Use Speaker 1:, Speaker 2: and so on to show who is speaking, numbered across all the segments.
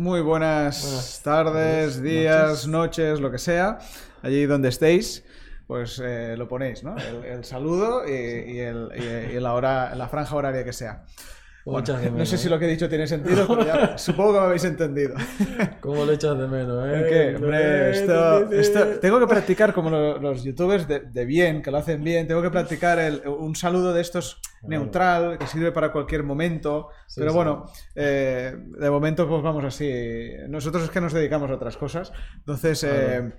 Speaker 1: Muy buenas,
Speaker 2: Buenas
Speaker 1: tardes, días,
Speaker 2: noches.
Speaker 1: noches. lo que sea, allí donde estéis, pues eh, lo ponéis, ¿no? El, el saludo y, y el- y- y la, hora, la franja horaria que sea. Bueno, no sé si
Speaker 2: eh?
Speaker 1: lo que he dicho tiene sentido, pero ya supongo que me habéis entendido.
Speaker 2: ¿Cómo lo echas de menos, eh?
Speaker 1: ¿En qué? Hombre, esto, esto- tengo que practicar como lo- los youtubers de, de bien, que lo hacen bien. Tengo que practicar el- un saludo de estos neutral, que sirve para cualquier momento.
Speaker 2: Sí,
Speaker 1: pero
Speaker 2: sí.
Speaker 1: bueno, eh, de momento pues vamos así. Nosotros es que nos dedicamos a otras cosas. Entonces, eh,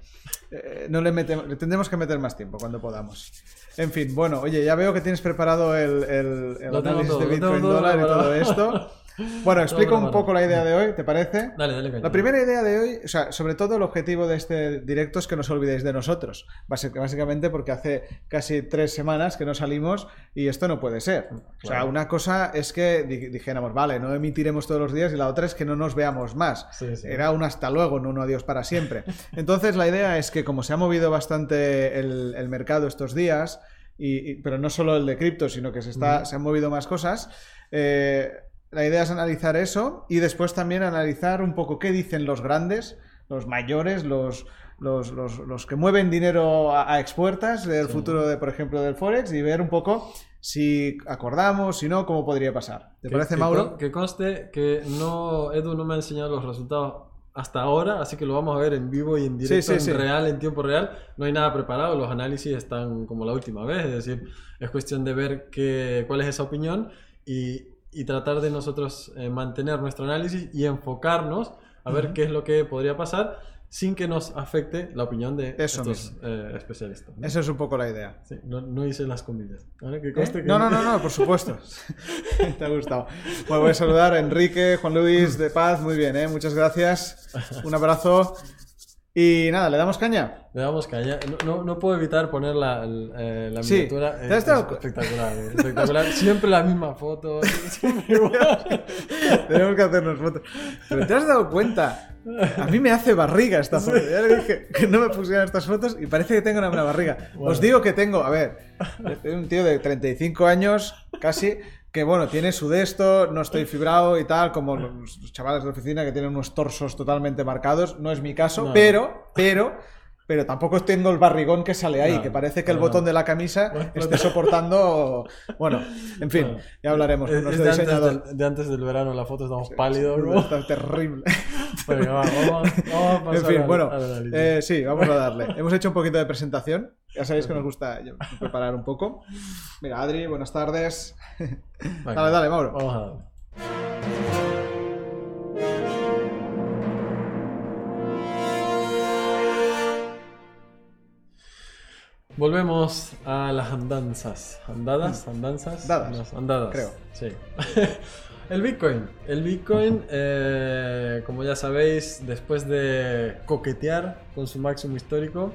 Speaker 1: eh, no le, metemos, le tendremos que meter más tiempo cuando podamos. En fin, bueno, oye, ya veo que tienes preparado el, el- el análisis
Speaker 2: todo,
Speaker 1: de Bitcoin dólar y todo esto. Bueno, explico un poco la idea de hoy, ¿te parece?
Speaker 2: Dale, dale, caña.
Speaker 1: La primera idea de hoy, o sea, sobre todo el objetivo de este directo es que no os olvidéis de nosotros. Básicamente porque hace casi tres semanas que no salimos y esto no puede ser. O sea, una cosa es que di- dijéramos, vale, no emitiremos todos los días y la otra es que no nos veamos más.
Speaker 2: Sí, sí.
Speaker 1: Era un hasta luego, no un adiós para siempre. Entonces la idea es que como se ha movido bastante el, el mercado estos días, y, y- pero no solo el de cripto, sino que se, está, se han movido más cosas, eh, la idea es analizar eso y después también analizar un poco qué dicen los grandes, los mayores, los, los, los- los que mueven dinero a, a expuertas del
Speaker 2: Sí.
Speaker 1: futuro, de, por ejemplo, del Forex y ver un poco si acordamos, si no, cómo podría pasar. ¿Te
Speaker 2: Que-
Speaker 1: parece,
Speaker 2: que
Speaker 1: Mauro?
Speaker 2: con- Que conste que no, Edu no me ha enseñado los resultados hasta ahora, así que lo vamos a ver en vivo y en directo,
Speaker 1: sí,
Speaker 2: en
Speaker 1: sí.
Speaker 2: real, en tiempo real. No hay nada preparado, los análisis están como la última vez, es decir, es cuestión de ver qué, cuál es esa opinión y, y tratar de nosotros eh, mantener nuestro análisis y enfocarnos a ver
Speaker 1: Ujú.
Speaker 2: qué es lo que podría pasar sin que nos afecte la opinión de
Speaker 1: Eso
Speaker 2: estos eh, especialistas. ¿no?
Speaker 1: Esa es un poco la idea.
Speaker 2: Sí, no, no hice las comillas. ¿vale? Que
Speaker 1: ¿Eh?
Speaker 2: conste que-
Speaker 1: No, no, no, no, por supuesto. Te ha gustado. Bueno, voy a saludar a Enrique, Juan Luis, de Paz. Muy bien, ¿eh? Muchas gracias. Un abrazo. Y nada, ¿le damos caña?
Speaker 2: Le damos caña. No, no, no puedo evitar poner la, eh, la
Speaker 1: Sí.
Speaker 2: miniatura.
Speaker 1: ¿Te
Speaker 2: eh,
Speaker 1: has dado
Speaker 2: es
Speaker 1: cu-
Speaker 2: espectacular, eh, espectacular. Siempre la misma foto. Siempre igual.
Speaker 1: Tenemos que hacernos fotos. Pero ¿te has dado cuenta? A mí me hace barriga esta foto. Ya le dije que no me pusieran estas fotos y parece que tengo una buena barriga.
Speaker 2: Bueno.
Speaker 1: Os digo que tengo, a ver, es un tío de 35 años, casi, que bueno, tiene su de esto, no estoy fibrado y tal, como los chavales de oficina que tienen unos torsos totalmente marcados. No es mi caso,
Speaker 2: No.
Speaker 1: pero, pero, pero tampoco tengo el barrigón que sale ahí,
Speaker 2: No,
Speaker 1: que parece que el
Speaker 2: no,
Speaker 1: botón de la camisa
Speaker 2: Bueno,
Speaker 1: esté soportando. Bueno, en fin, ya hablaremos
Speaker 2: Es, es de, antes del, de antes del verano la foto, estamos pálidos. ¿no?
Speaker 1: Está terrible.
Speaker 2: Va, vamos, vamos a pasar
Speaker 1: En fin,
Speaker 2: al-
Speaker 1: bueno,
Speaker 2: al análisis.
Speaker 1: eh, sí, vamos a darle. Hemos hecho un poquito de presentación. Ya sabéis que nos gusta preparar un poco. Mira, Adri, buenas tardes.
Speaker 2: Venga,
Speaker 1: Dale, dale, Mauro.
Speaker 2: Vamos a darle. Volvemos a las andanzas. ¿Andadas? ¿Andanzas?
Speaker 1: Dadas,
Speaker 2: andadas.
Speaker 1: creo.
Speaker 2: Sí. El Bitcoin. El Bitcoin, eh, como ya sabéis, después de coquetear con su máximo histórico,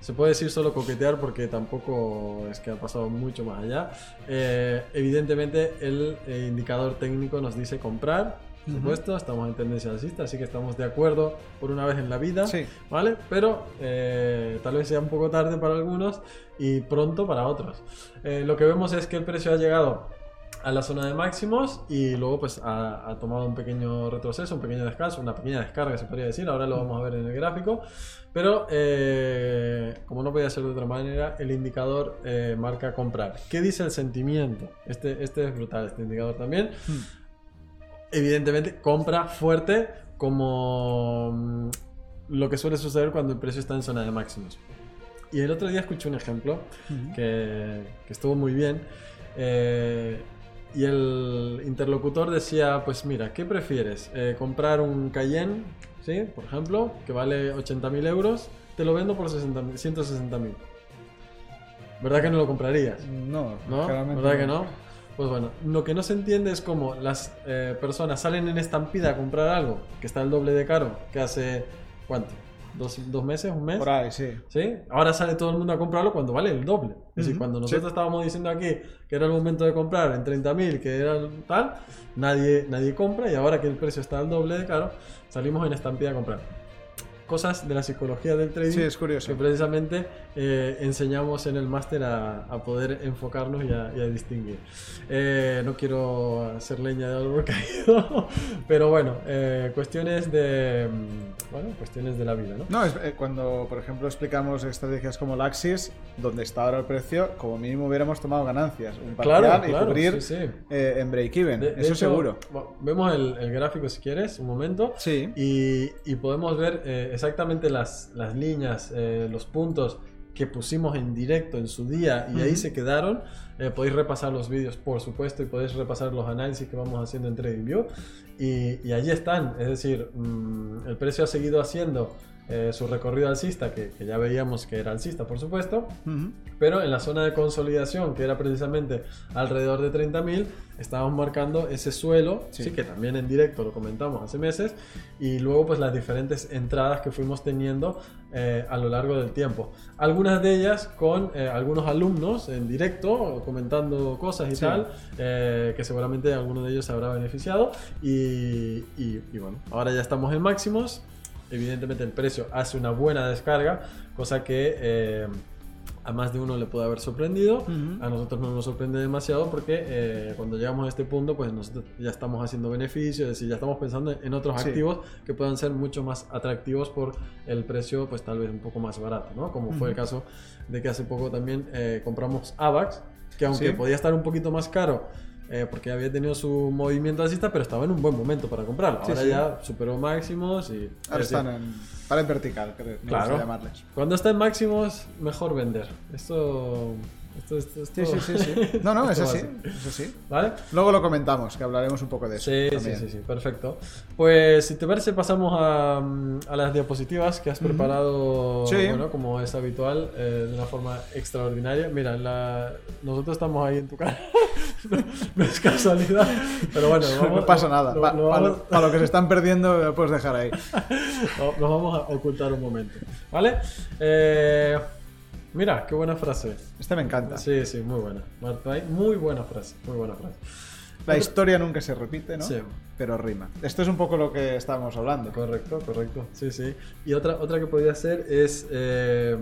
Speaker 2: se puede decir solo coquetear porque tampoco es que ha pasado mucho más allá. Eh, evidentemente, el eh, indicador técnico nos dice comprar. Por supuesto, estamos en tendencia alcista, así que estamos de acuerdo por una vez en la vida.
Speaker 1: Sí.
Speaker 2: ¿Vale? Pero eh, tal vez sea un poco tarde para algunos y pronto para otros. Eh, lo que vemos es que el precio ha llegado a la zona de máximos y luego pues ha, ha tomado un pequeño retroceso, un pequeño descanso, una pequeña descarga se podría decir, ahora lo vamos a ver en el gráfico, pero eh, como no podía ser de otra manera, el indicador eh, marca comprar. ¿Qué dice el sentimiento? Este, este es brutal, este indicador también. Evidentemente compra fuerte como mm, lo que suele suceder cuando el precio está en zona de máximos. Y el otro día escuché un ejemplo que, que estuvo muy bien. eh, y el interlocutor decía, pues mira, ¿qué prefieres? Eh, ¿Comprar un Cayenne, ¿sí? por ejemplo, que vale 80.000 euros? Te lo vendo por 60.000, 160.000. ¿Verdad que no lo comprarías?
Speaker 1: No,
Speaker 2: ¿No? ¿Verdad que no? Pues bueno, lo que no se entiende es cómo las eh, personas salen en estampida a comprar algo que está el doble de caro que hace, ¿cuánto? ¿Dos, dos meses? ¿Un mes?
Speaker 1: Por ahí, sí.
Speaker 2: ¿Sí? Ahora sale todo el mundo a comprarlo cuando vale el doble. Es decir,
Speaker 1: Ujú,
Speaker 2: cuando
Speaker 1: sí.
Speaker 2: nosotros estábamos diciendo aquí que era el momento de comprar en 30.000, que era tal, nadie, nadie compra y ahora que el precio está al doble de caro, salimos en estampida a comprar. Cosas de la psicología del trading.
Speaker 1: Sí, es curioso.
Speaker 2: Que precisamente eh, enseñamos en el máster a, a, poder enfocarnos y a, y a distinguir. Eh, no quiero hacer leña de algo caído, pero bueno, eh, cuestiones de mm, bueno, cuestiones de la vida, ¿no?
Speaker 1: No, es, eh, cuando por ejemplo explicamos estrategias como la Axis, donde está ahora el precio, como mínimo hubiéramos tomado ganancias, un parcial
Speaker 2: Claro,
Speaker 1: y
Speaker 2: claro,
Speaker 1: cubrir
Speaker 2: sí, sí.
Speaker 1: eh, en break-even, eso
Speaker 2: hecho,
Speaker 1: seguro.
Speaker 2: bueno, Vemos el, el gráfico si quieres, un momento.
Speaker 1: Sí.
Speaker 2: Y, y podemos ver eh, exactamente las, las líneas, eh, los puntos que pusimos en directo en su día y ahí se quedaron. Eh, podéis repasar los vídeos, por supuesto, y podéis repasar los análisis que vamos haciendo en TradingView. Y, y allí están. Es decir, mm, el precio ha seguido haciendo eh, su recorrido alcista, que, que ya veíamos que era alcista, por supuesto. Pero en la zona de consolidación, que era precisamente alrededor de 30.000, estábamos marcando ese suelo,
Speaker 1: Sí.
Speaker 2: sí. que también en directo lo comentamos hace meses, y luego pues las diferentes entradas que fuimos teniendo eh, a lo largo del tiempo. Algunas de ellas con eh, algunos alumnos en directo, comentando cosas y
Speaker 1: Sí.
Speaker 2: tal, que seguramente alguno de ellos se habrá beneficiado. Y, y- y bueno, ahora ya estamos en máximos. Evidentemente el precio hace una buena descarga, cosa que eh, a más de uno le puede haber sorprendido. A nosotros no nos sorprende demasiado porque eh, cuando llegamos a este punto, pues nosotros ya estamos haciendo beneficios, es decir, ya estamos pensando en otros
Speaker 1: Sí.
Speaker 2: activos que puedan ser mucho más atractivos por el precio, pues tal vez un poco más barato, ¿no? Como fue el caso de que hace poco también eh, compramos AVAX, que aunque
Speaker 1: Sí.
Speaker 2: podía estar un poquito más caro, eh, porque había tenido su movimiento alcista, pero estaba en un buen momento para comprarlo. Ahora
Speaker 1: sí.
Speaker 2: ya superó máximos y...
Speaker 1: Ahora están en pared vertical, creo, me
Speaker 2: Claro.
Speaker 1: gusta llamarles.
Speaker 2: Cuando está en máximos, mejor vender. Esto... esto, esto,
Speaker 1: Sí,
Speaker 2: esto-
Speaker 1: sí, sí, sí. No, no, es
Speaker 2: esto va
Speaker 1: así,
Speaker 2: así.
Speaker 1: es así.
Speaker 2: ¿Vale?
Speaker 1: Luego lo comentamos, que hablaremos un poco de eso.
Speaker 2: Sí, sí,
Speaker 1: también.
Speaker 2: sí, sí, perfecto. Pues si te parece pasamos a, mm, a las diapositivas que has preparado,
Speaker 1: Sí.
Speaker 2: bueno, como es habitual, eh, de una forma extraordinaria. Mira, la- nosotros estamos ahí en tu cara, no, no es casualidad, pero bueno, vamos-
Speaker 1: no pasa nada.
Speaker 2: lo-
Speaker 1: Pa-
Speaker 2: lo vamos-
Speaker 1: Para lo que se están perdiendo, lo puedes dejar ahí.
Speaker 2: no- nos vamos a ocultar un momento, ¿vale? Eh, mira, qué buena frase.
Speaker 1: Este me encanta.
Speaker 2: Sí, sí, muy buena. Muy buena frase, muy buena frase.
Speaker 1: La historia nunca se repite, ¿no?
Speaker 2: Sí.
Speaker 1: Pero rima. Esto es un poco lo que estábamos hablando.
Speaker 2: Correcto, correcto. Sí, sí. Y otra, otra que podría ser es eh,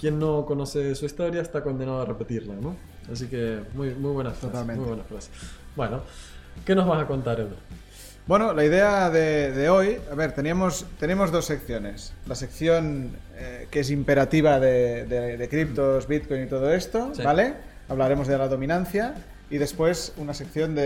Speaker 2: quien no conoce su historia está condenado a repetirla, ¿no? Así que muy, muy buena frase.
Speaker 1: Totalmente.
Speaker 2: Muy buena frase. Bueno, ¿qué nos vas a contar, Edu?
Speaker 1: Bueno, la idea de, de hoy, a ver, teníamos, tenemos dos secciones. La sección eh, que es imperativa de, de- de criptos, Bitcoin y todo esto,
Speaker 2: Sí.
Speaker 1: ¿vale? Hablaremos de la dominancia y después una sección de,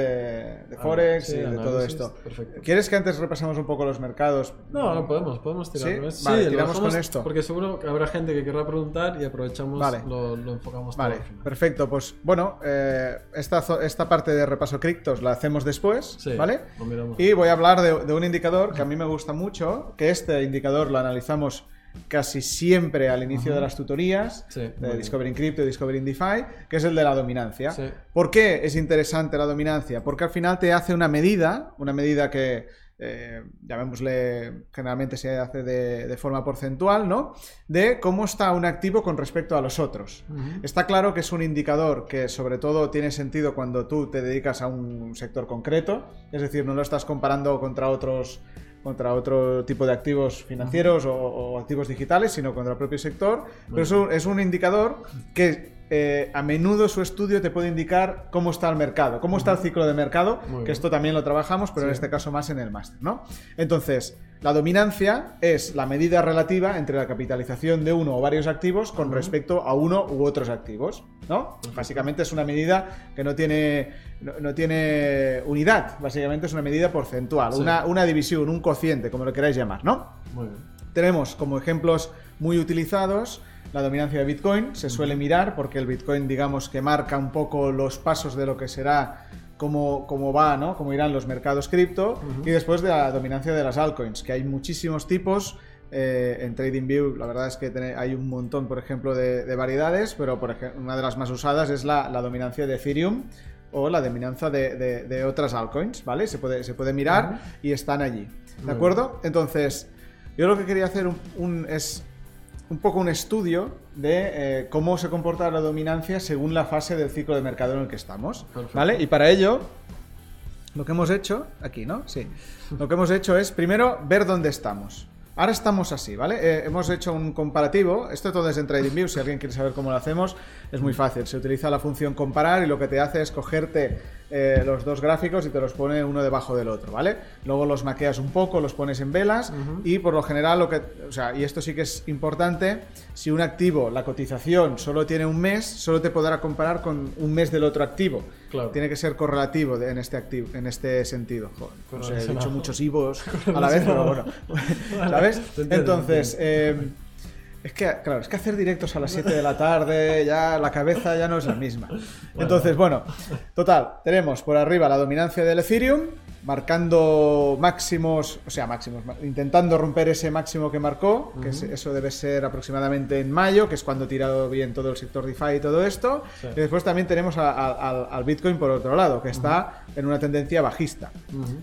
Speaker 1: de
Speaker 2: Ah,
Speaker 1: Forex
Speaker 2: sí,
Speaker 1: y de
Speaker 2: análisis,
Speaker 1: todo esto.
Speaker 2: perfecto.
Speaker 1: ¿Quieres que antes repasemos un poco los mercados?
Speaker 2: No, no podemos, podemos
Speaker 1: ¿Sí?
Speaker 2: tirar.
Speaker 1: Vale, tiramos con esto.
Speaker 2: Porque seguro que habrá gente que querrá preguntar y aprovechamos,
Speaker 1: Vale.
Speaker 2: lo, lo enfocamos
Speaker 1: Vale, perfecto. Pues bueno, eh, esta, esta parte de repaso criptos la hacemos después,
Speaker 2: Sí,
Speaker 1: ¿vale?
Speaker 2: lo.
Speaker 1: Y voy a hablar de, de un indicador que a mí me gusta mucho, que este indicador lo analizamos casi siempre al inicio de las tutorías
Speaker 2: Sí,
Speaker 1: de
Speaker 2: bien.
Speaker 1: Discovering Crypto y Discovering DeFi, que es el de la dominancia.
Speaker 2: Sí.
Speaker 1: ¿Por qué es interesante la dominancia? Porque al final te hace una medida, una medida que, eh, llamémosle, generalmente se hace de, de forma porcentual, ¿no? De cómo está un activo con respecto a los otros. Está claro que es un indicador que sobre todo tiene sentido cuando tú te dedicas a un sector concreto, es decir, no lo estás comparando contra otros contra otro tipo de activos financieros o, o activos digitales, sino contra el propio sector. Pero es un, es un indicador que eh, a menudo su estudio te puede indicar cómo está el mercado, cómo está el ciclo de mercado, que esto también lo trabajamos, pero en este caso más en el máster, ¿no? Entonces, la dominancia es la medida relativa entre la capitalización de uno o varios activos con respecto a uno u otros activos, ¿no? Básicamente es una medida que no tiene, no, no tiene unidad, básicamente es una medida porcentual,
Speaker 2: Sí.
Speaker 1: una, una división, un cociente, como lo queráis llamar, ¿no?
Speaker 2: Muy bien.
Speaker 1: Tenemos como ejemplos muy utilizados la dominancia de Bitcoin. Se suele mirar porque el Bitcoin, digamos, que marca un poco los pasos de lo que será, cómo, cómo va, ¿no? Cómo irán los mercados cripto. Y después de la dominancia de las altcoins, que hay muchísimos tipos. Eh, en TradingView, la verdad es que hay un montón, por ejemplo, de, de variedades, pero por ejemplo, una de las más usadas es la, la dominancia de Ethereum o la dominancia de, de- de otras altcoins, ¿vale? Se puede, se puede mirar y están allí. ¿De acuerdo? Entonces, yo lo que quería hacer un- un- es un poco un estudio de eh, cómo se comporta la dominancia según la fase del ciclo de mercado en el que estamos.
Speaker 2: Perfecto.
Speaker 1: ¿Vale? Y para ello, lo que hemos hecho, aquí, ¿no? Sí. Lo que hemos hecho es primero ver dónde estamos. Ahora estamos así, ¿vale? Eh, hemos hecho un comparativo. Esto todo es en TradingView. Si alguien quiere saber cómo lo hacemos, es muy fácil. Se utiliza la función comparar y lo que te hace es cogerte eh, los dos gráficos y te los pone uno debajo del otro, ¿vale? Luego los maqueas un poco, los pones en velas y por lo general lo que, o sea, y esto sí que es importante, si un activo, la cotización solo tiene un mes, solo te podrá comparar con un mes del otro activo.
Speaker 2: Claro.
Speaker 1: Tiene que ser correlativo de- en este activo, en este sentido. Joder, no sé, he dicho muchos IVOs a la vez, pero bueno. ¿Sabes? Entonces, eh, es que, claro, es que hacer directos a las 7 de la tarde, ya la cabeza ya no es la misma. Entonces, bueno, total, tenemos por arriba la dominancia del Ethereum, marcando máximos, o sea, máximos, intentando romper ese máximo que marcó, que es- eso debe ser aproximadamente en mayo, que es cuando ha tirado bien todo el sector DeFi y todo esto.
Speaker 2: Sí.
Speaker 1: Y después también tenemos a- a- al, al Bitcoin por otro lado, que está en una tendencia bajista.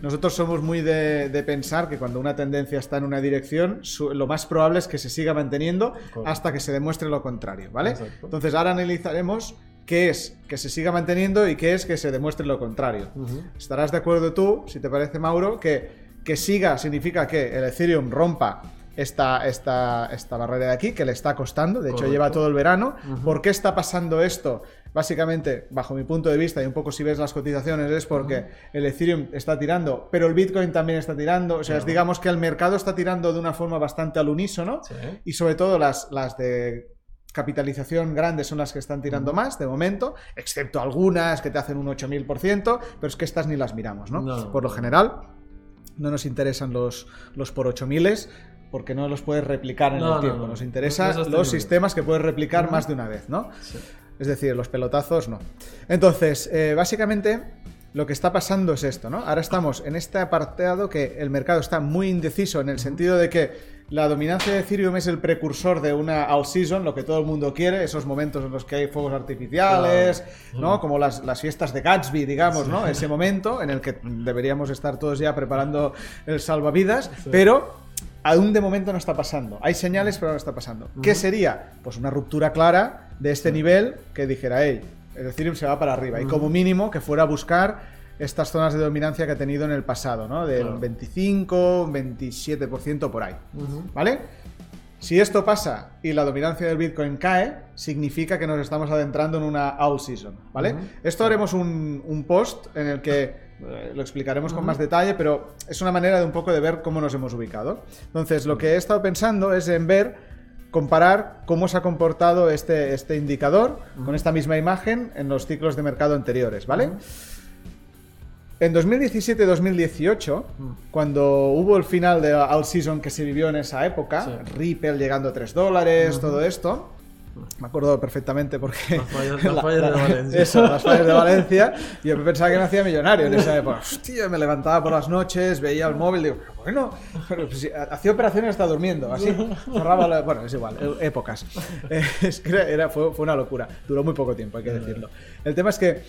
Speaker 1: Nosotros somos muy de, de pensar que cuando una tendencia está en una dirección, su- lo más probable es que se siga manteniendo hasta que se demuestre lo contrario, ¿vale?
Speaker 2: Exacto.
Speaker 1: Entonces ahora analizaremos qué es que se siga manteniendo y qué es que se demuestre lo contrario. Estarás de acuerdo tú, si te parece, Mauro, que, que siga significa que el Ethereum rompa esta, esta, esta barrera de aquí, que le está costando, de hecho
Speaker 2: Correcto.
Speaker 1: lleva todo el verano. ¿Por qué está pasando esto? Básicamente, bajo mi punto de vista, y un poco si ves las cotizaciones, es porque el Ethereum está tirando, pero el Bitcoin también está tirando. O sea, es, digamos que el mercado está tirando de una forma bastante al unísono.
Speaker 2: Sí.
Speaker 1: Y sobre todo las, las de capitalización grande son las que están tirando más de momento, excepto algunas que te hacen un 8000%, pero es que estas ni las miramos, ¿no?
Speaker 2: No.
Speaker 1: Por lo general, no nos interesan los, los por 8000 porque no los puedes replicar en
Speaker 2: No,
Speaker 1: el tiempo.
Speaker 2: no.
Speaker 1: Nos
Speaker 2: No
Speaker 1: interesan
Speaker 2: es
Speaker 1: los sistemas que puedes replicar más de una vez, ¿no?
Speaker 2: Sí.
Speaker 1: Es decir, los pelotazos no. Entonces, eh, básicamente lo que está pasando es esto, ¿no? Ahora estamos en este apartado que el mercado está muy indeciso en el sentido de que la dominancia de Ethereum es el precursor de una all season, lo que todo el mundo quiere, esos momentos en los que hay fuegos artificiales, ¿no? Como las, las fiestas de Gatsby, digamos, ¿no? Ese momento en el que deberíamos estar todos ya preparando el salvavidas, pero aún de momento no está pasando. Hay señales, pero no está pasando. ¿Qué sería? Pues una ruptura clara de este nivel que dijera, hey, Ethereum se va para arriba. Y como mínimo que fuera a buscar estas zonas de dominancia que ha tenido en el pasado, ¿no? Del
Speaker 2: Claro.
Speaker 1: 25, 27% por ahí. ¿Vale? Si esto pasa y la dominancia del Bitcoin cae, significa que nos estamos adentrando en una all season, ¿vale? Esto haremos un, un post en el que eh, lo explicaremos con más detalle, pero es una manera de un poco de ver cómo nos hemos ubicado. Entonces, lo que he estado pensando es en ver, comparar cómo se ha comportado este, este indicador con esta misma imagen en los ciclos de mercado anteriores, ¿vale? En 2017-2018, cuando hubo el final de all season que se vivió en esa época,
Speaker 2: Sí.
Speaker 1: Ripple llegando a 3 dólares, todo esto, me acuerdo perfectamente porque...
Speaker 2: Las fallas- las fallas de Valencia.
Speaker 1: Eso, las fallas de Valencia. Y yo pensaba que me hacía millonario en esa época. Hostia, me levantaba por las noches, veía el móvil, digo, bueno, pero pues si hacía operaciones hasta durmiendo, así. Cerraba la- Bueno, es igual, e- épocas. Es que era, era- fue, fue una locura. Duró muy poco tiempo, hay que decirlo. El tema es que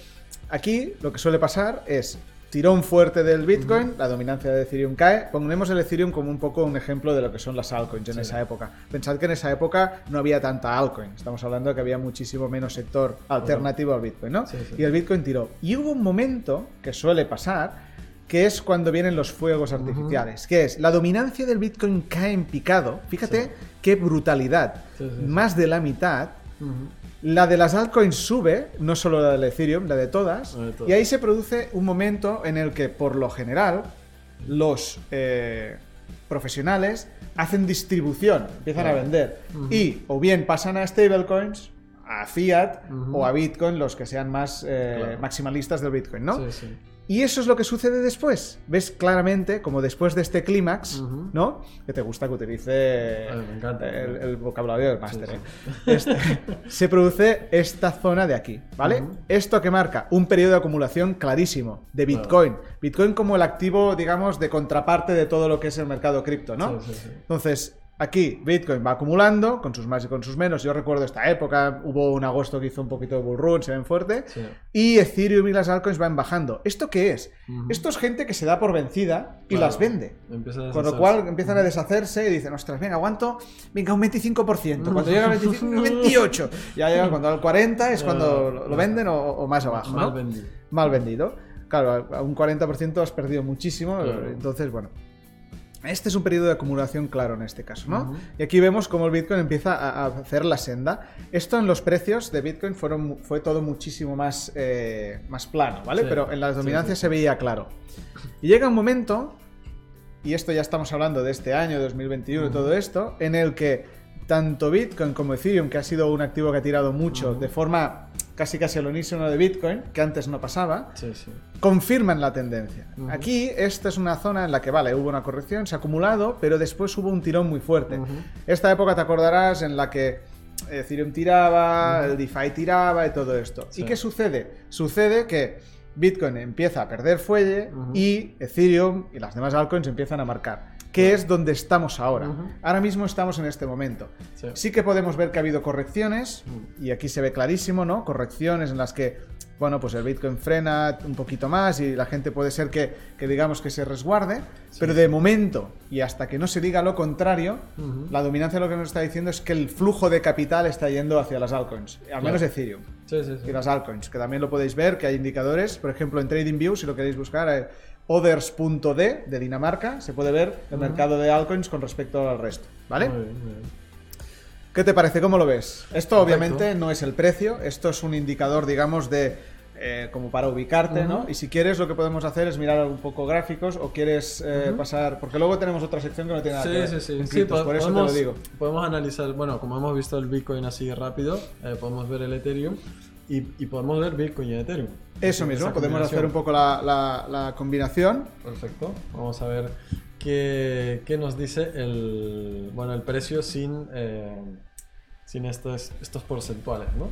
Speaker 1: aquí lo que suele pasar es tirón fuerte del Bitcoin, la dominancia de Ethereum cae. Ponemos el Ethereum como un poco un ejemplo de lo que son las altcoins en esa época. Pensad que en esa época no había tanta altcoin. Estamos hablando de que había muchísimo menos sector alternativo al Bitcoin, ¿no?
Speaker 2: Sí, sí.
Speaker 1: Y el Bitcoin tiró. Y hubo un momento que suele pasar que es cuando vienen los fuegos artificiales, que es la dominancia del Bitcoin cae en picado. Fíjate qué brutalidad.
Speaker 2: Sí, sí, sí.
Speaker 1: Más de la mitad.
Speaker 2: Ujú.
Speaker 1: La de las altcoins sube, no solo la del Ethereum, la de todas,
Speaker 2: La de todas.
Speaker 1: y ahí se produce un momento en el que, por lo general, los eh, profesionales hacen distribución, empiezan a vender, y o bien pasan a stablecoins, a fiat o a Bitcoin, los que sean más eh,
Speaker 2: Claro.
Speaker 1: maximalistas del Bitcoin, ¿no?
Speaker 2: Sí, sí.
Speaker 1: Y eso es lo que sucede después. Ves claramente, como después de este clímax. ¿no? Que te gusta que utilice
Speaker 2: Ay, me encanta.
Speaker 1: el, el vocabulario del máster.
Speaker 2: Sí,
Speaker 1: ¿eh? Este- se produce esta zona de aquí, ¿vale? Esto que marca un periodo de acumulación clarísimo de Bitcoin. Bitcoin como el activo, digamos, de contraparte de todo lo que es el mercado cripto, ¿no?
Speaker 2: Sí, sí, sí.
Speaker 1: Entonces, aquí Bitcoin va acumulando, con sus más y con sus menos. Yo recuerdo esta época, hubo un agosto que hizo un poquito de bull run, se ven fuerte.
Speaker 2: Sí.
Speaker 1: Y Ethereum y las altcoins van bajando. ¿Esto qué es? Esto es gente que se da por vencida y
Speaker 2: Claro.
Speaker 1: las vende. Con lo cual empiezan a deshacerse y dicen, ostras, venga, aguanto, venga, un 25%. Cuando llega al 25, un 28%. Ya llega cuando al 40% es cuando lo lo venden o, o más abajo.
Speaker 2: Mal
Speaker 1: ¿no?
Speaker 2: vendido.
Speaker 1: Mal vendido. Claro, a un 40% has perdido muchísimo.
Speaker 2: Claro.
Speaker 1: Entonces, bueno. Este es un periodo de acumulación claro en este caso, ¿no? Y aquí vemos cómo el Bitcoin empieza a, hacer la senda. Esto en los precios de Bitcoin fueron, fue todo muchísimo más, eh, más plano, ¿vale? Pero en las dominancias se veía claro. Y llega un momento, y esto ya estamos hablando de este año, 2021 y todo esto, en el que tanto Bitcoin como Ethereum, que ha sido un activo que ha tirado mucho de forma casi casi al unísono de Bitcoin, que antes no pasaba, confirman la tendencia. Aquí, esta es una zona en la que, vale, hubo una corrección, se ha acumulado, pero después hubo un tirón muy fuerte. Esta época te acordarás en la que Ethereum tiraba, el DeFi tiraba y todo esto. ¿Y qué sucede? Sucede que Bitcoin empieza a perder fuelle y Ethereum y las demás altcoins empiezan a marcar que es donde estamos ahora. Ahora mismo estamos en este momento. Sí. que podemos ver que ha habido correcciones, y aquí se ve clarísimo, ¿no? Correcciones en las que, bueno, pues el Bitcoin frena un poquito más y la gente puede ser que, digamos que se resguarde, pero de momento, y hasta que no se diga lo contrario, la dominancia lo que nos está diciendo es que el flujo de capital está yendo hacia las altcoins, al menos Ethereum. y las altcoins, que también lo podéis ver, que hay indicadores, por ejemplo en TradingView, si lo queréis buscar, eh, Others.d de Dinamarca, se puede ver el mercado de altcoins con respecto al resto, ¿vale? ¿Qué te parece? ¿Cómo lo ves? Esto obviamente no es el precio, esto es un indicador, digamos, de eh, como para ubicarte, ¿no? Y si quieres, lo que podemos hacer es mirar un poco gráficos o quieres eh, pasar. Porque luego tenemos otra sección que no tiene nada que ver. Sí, sí, sí. por eso te lo digo.
Speaker 2: Podemos analizar, bueno, como hemos visto el Bitcoin así rápido, eh, podemos ver el Ethereum y, podemos ver Bitcoin y Ethereum.
Speaker 1: Eso mismo, podemos hacer un poco la, combinación.
Speaker 2: Perfecto. Vamos a ver qué, qué, nos dice el, bueno, el precio sin, eh, sin estos, estos porcentuales, ¿no?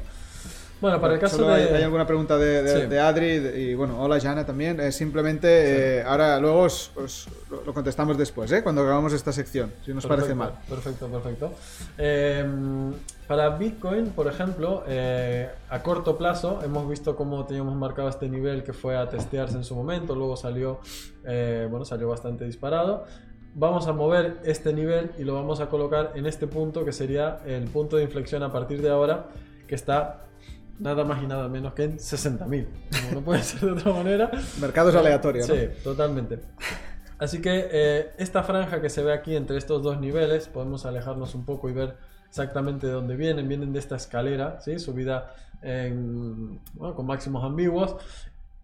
Speaker 1: Bueno, para el caso de... Hay, alguna pregunta de, Adri y bueno, hola Jana también. Eh, simplemente, eh, ahora luego os, lo contestamos después, ¿eh? cuando acabamos esta sección, si nos parece mal.
Speaker 2: Perfecto, perfecto. Em, para Bitcoin, por ejemplo, eh, a corto plazo hemos visto cómo teníamos marcado este nivel que fue a testearse en su momento, luego salió, bueno, salió bastante disparado vamos a mover este nivel y lo vamos a colocar en este punto que sería el punto de inflexión a partir de ahora que está nada más y nada menos que en 60.000. no puede ser de otra manera.
Speaker 1: Mercados aleatorios.
Speaker 2: Sí, totalmente. Así que eh, esta franja que se ve aquí entre estos dos niveles, podemos alejarnos un poco y ver exactamente de dónde vienen. Vienen de esta escalera, ¿sí? subida con máximos ambiguos.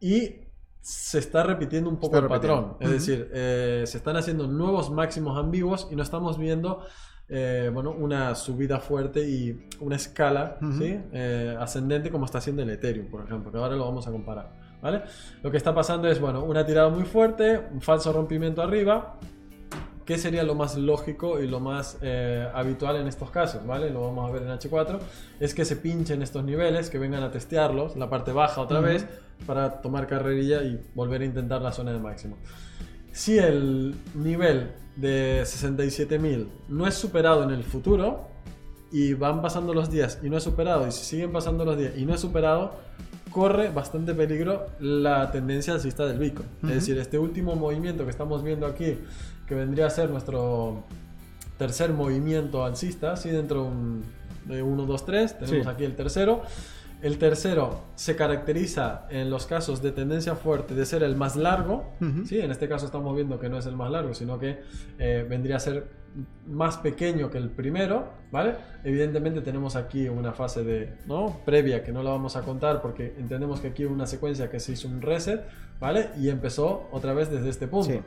Speaker 2: Y se está repitiendo un poco el patrón. Es decir, eh, se están haciendo nuevos máximos ambiguos y no estamos viendo eh, bueno, una subida fuerte y una escala eh, ascendente como está haciendo el Ethereum, por ejemplo, que ahora lo vamos a comparar. ¿vale? Lo que está pasando es bueno, una tirada muy fuerte, un falso rompimiento arriba, que sería lo más lógico y lo más habitual en estos casos, ¿vale? Lo vamos a ver en H4, es que se pinchen estos niveles, que vengan a testearlos, la parte baja otra vez, para tomar carrerilla y volver a intentar la zona de máximo. Si el nivel de 67.000 no es superado en el futuro y van pasando los días y no es superado y si siguen pasando los días y no es superado, corre bastante peligro la tendencia alcista del Bitcoin. Es decir, este último movimiento que estamos viendo aquí, que vendría a ser nuestro tercer movimiento alcista, ¿sí? dentro de 1, 2, 3, tenemos aquí el tercero. El tercero se caracteriza en los casos de tendencia fuerte de ser el más largo. ¿sí? En este caso estamos viendo que no es el más largo, sino que eh, vendría a ser más pequeño que el primero. ¿vale? Evidentemente tenemos aquí una fase de, ¿no? previa que no la vamos a contar porque entendemos que aquí hubo una secuencia que se hizo un reset ¿vale? y empezó otra vez desde este punto.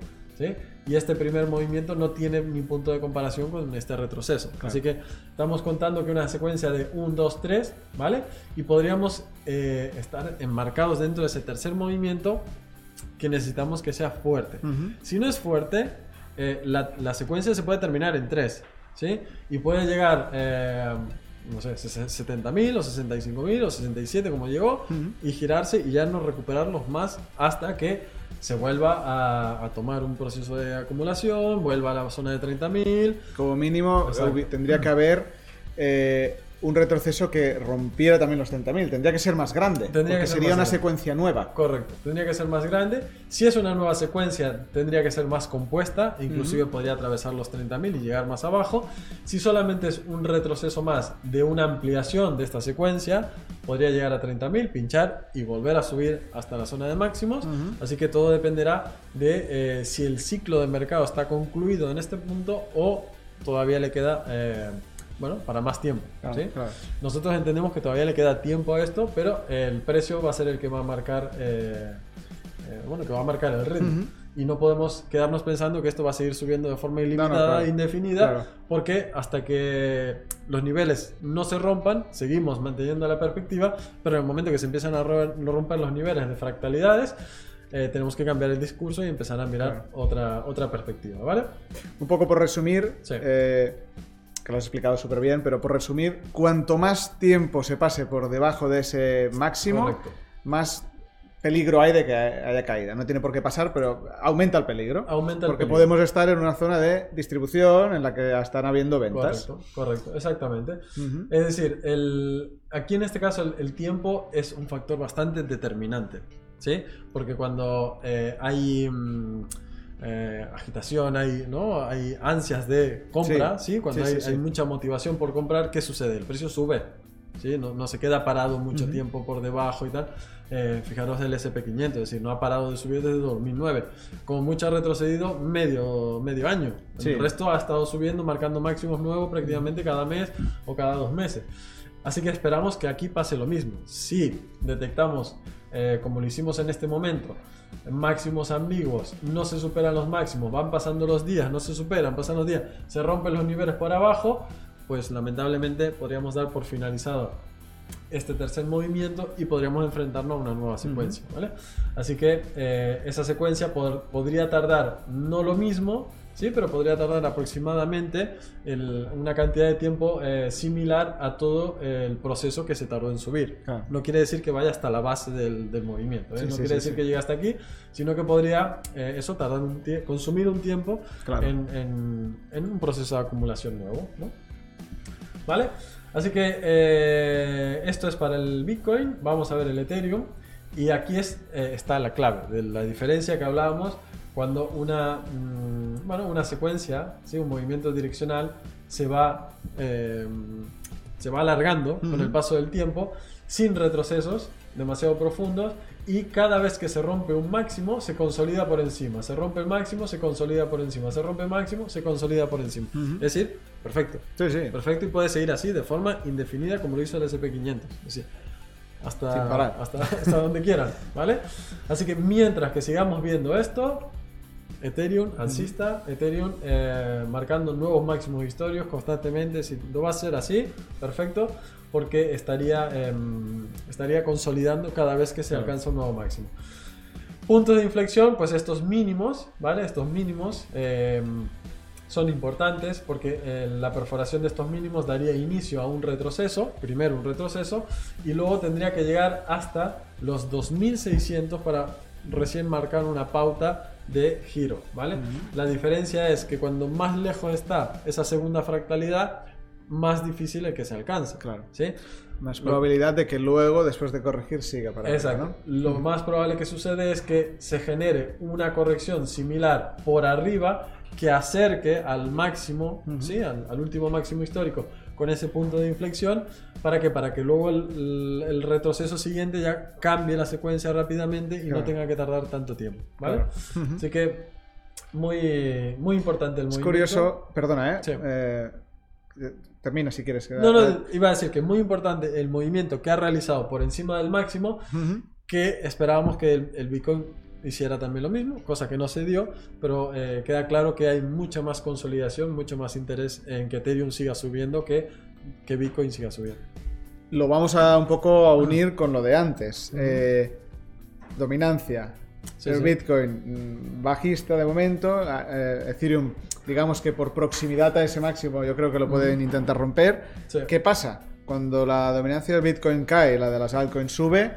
Speaker 2: Y este primer movimiento no tiene ni punto de comparación con este retroceso. Así que estamos contando que una secuencia de 1, 2, 3, ¿vale? Y podríamos eh, estar enmarcados dentro de ese tercer movimiento que necesitamos que sea fuerte. Si no es fuerte, eh, la, secuencia se puede terminar en 3, ¿sí? Y puede llegar... Eh, no sé, 70.000 o 65.000 o 67 como llegó y girarse y ya no recuperarlos más hasta que se vuelva a, tomar un proceso de acumulación, vuelva a la zona de 30.000.
Speaker 1: Como mínimo, tendría que haber eh, un retroceso que rompiera también los 30.000. Tendría que ser más grande,
Speaker 2: Tendría que ser
Speaker 1: sería una
Speaker 2: grande.
Speaker 1: secuencia nueva.
Speaker 2: Correcto, tendría que ser más grande. Si es una nueva secuencia, tendría que ser más compuesta, inclusive podría atravesar los 30.000 y llegar más abajo. Si solamente es un retroceso más de una ampliación de esta secuencia, podría llegar a 30.000, pinchar y volver a subir hasta la zona de máximos. Así que todo dependerá de eh, si el ciclo de mercado está concluido en este punto o todavía le queda... eh, bueno, para más tiempo.
Speaker 1: Claro,
Speaker 2: ¿sí?
Speaker 1: claro.
Speaker 2: Nosotros entendemos que todavía le queda tiempo a esto, pero el precio va a ser el que va a marcar, eh, eh, bueno, que va a marcar el ritmo.
Speaker 1: Ujú.
Speaker 2: Y no podemos quedarnos pensando que esto va a seguir subiendo de forma ilimitada
Speaker 1: claro.
Speaker 2: e indefinida,
Speaker 1: Claro.
Speaker 2: porque hasta que los niveles no se rompan, seguimos manteniendo la perspectiva, pero en el momento que se empiezan a ro- romper los niveles de fractalidades, eh, tenemos que cambiar el discurso y empezar a mirar otra, otra perspectiva, ¿vale?
Speaker 1: Un poco por resumir,
Speaker 2: Sí.
Speaker 1: Que lo has explicado súper bien, pero por resumir, cuanto más tiempo se pase por debajo de ese máximo,
Speaker 2: Correcto.
Speaker 1: más peligro hay de que haya caída. No tiene por qué pasar, pero aumenta el peligro.
Speaker 2: Aumenta el
Speaker 1: porque
Speaker 2: peligro.
Speaker 1: podemos estar en una zona de distribución en la que están habiendo ventas.
Speaker 2: Correcto, correcto, exactamente. Es decir, el, aquí en este caso el, el tiempo es un factor bastante determinante, ¿sí? Porque cuando eh, hay mm, eh, agitación, hay, ¿no? hay ansias de compra,
Speaker 1: Sí,
Speaker 2: ¿sí? Cuando
Speaker 1: sí,
Speaker 2: hay, hay mucha motivación por comprar, ¿qué sucede? El precio sube, ¿sí? No, no se queda parado mucho
Speaker 1: Ujú.
Speaker 2: tiempo por debajo y tal. Eh, fijaros el SP500, es decir, no ha parado de subir desde 2009. Como mucho ha retrocedido medio, medio año. El resto ha estado subiendo, marcando máximos nuevos prácticamente cada mes o cada dos meses. Así que esperamos que aquí pase lo mismo. Si detectamos, eh, como lo hicimos en este momento, máximos ambiguos, no se superan los máximos, van pasando los días, no se superan, pasan los días, se rompen los niveles por abajo, pues lamentablemente podríamos dar por finalizado este tercer movimiento y podríamos enfrentarnos a una nueva secuencia, ¿vale? Así que eh, esa secuencia pod- podría tardar no lo mismo, sí, pero podría tardar aproximadamente el- una cantidad de tiempo eh, similar a todo el proceso que se tardó en subir.
Speaker 1: Claro.
Speaker 2: No quiere decir que vaya hasta la base del, del movimiento, ¿eh?
Speaker 1: Sí,
Speaker 2: no
Speaker 1: sí,
Speaker 2: quiere
Speaker 1: sí,
Speaker 2: decir que llegue hasta aquí, sino que podría eh, eso tardar un consumir un tiempo
Speaker 1: Claro.
Speaker 2: en, en- en un proceso de acumulación nuevo, ¿no? ¿Vale? Así que esto es para el Bitcoin. Vamos a ver el Ethereum. Y aquí es, está la clave de la diferencia que hablábamos cuando una, mm, bueno, una secuencia, ¿sí? un movimiento direccional, se va, eh, se va alargando con
Speaker 1: Ujú.
Speaker 2: el paso del tiempo sin retrocesos demasiado profundos y cada vez que se rompe un máximo se consolida por encima. Se rompe el máximo, se consolida por encima. Se rompe el máximo, se consolida por encima.
Speaker 1: Ujú.
Speaker 2: Es decir, perfecto.
Speaker 1: Sí, sí.
Speaker 2: Perfecto y puede seguir así de forma indefinida como lo hizo el SP500. Es decir, hasta,
Speaker 1: Sin parar.
Speaker 2: hasta, hasta donde quieran, ¿vale? Así que mientras que sigamos viendo esto, Ethereum alcista, Ethereum eh, marcando nuevos máximos históricos constantemente, si lo va a hacer así, perfecto, porque estaría, em, estaría consolidando cada vez que se
Speaker 1: Claro.
Speaker 2: alcanza un nuevo máximo. Puntos de inflexión, pues estos mínimos, ¿vale? Estos mínimos em, son importantes porque eh, la perforación de estos mínimos daría inicio a un retroceso, primero un retroceso, y luego tendría que llegar hasta los 2600 para recién marcar una pauta de giro, ¿vale? La diferencia es que cuando más lejos está esa segunda fractalidad, más difícil es que se alcance,
Speaker 1: Claro.
Speaker 2: ¿sí?
Speaker 1: Más probabilidad de que luego, después de corregir, siga para arriba,
Speaker 2: Exacto.
Speaker 1: ¿no?
Speaker 2: Lo más probable que sucede es que se genere una corrección similar por arriba que acerque al máximo, ¿sí? al, al último máximo histórico con ese punto de inflexión para que para que luego el, retroceso siguiente ya cambie la secuencia rápidamente y no tenga que tardar tanto tiempo, ¿vale?
Speaker 1: Claro.
Speaker 2: Así que muy muy importante el
Speaker 1: Es
Speaker 2: movimiento.
Speaker 1: curioso, perdona, ¿eh?
Speaker 2: Sí.
Speaker 1: Eh, termina si quieres.
Speaker 2: No, no, iba a decir que muy importante el movimiento que ha realizado por encima del máximo que esperábamos que el, el Bitcoin hiciera también lo mismo, cosa que no se dio, pero eh, queda claro que hay mucha más consolidación, mucho más interés en que Ethereum siga subiendo que, que Bitcoin siga subiendo.
Speaker 1: Lo vamos a un poco a unir con lo de antes. Eh, dominancia.
Speaker 2: Sí,
Speaker 1: el
Speaker 2: sí.
Speaker 1: Bitcoin mm, bajista de momento. eh, Ethereum, digamos que por proximidad a ese máximo, yo creo que lo pueden intentar romper.
Speaker 2: Sí.
Speaker 1: ¿Qué pasa? Cuando la dominancia del Bitcoin cae y la de las altcoins sube,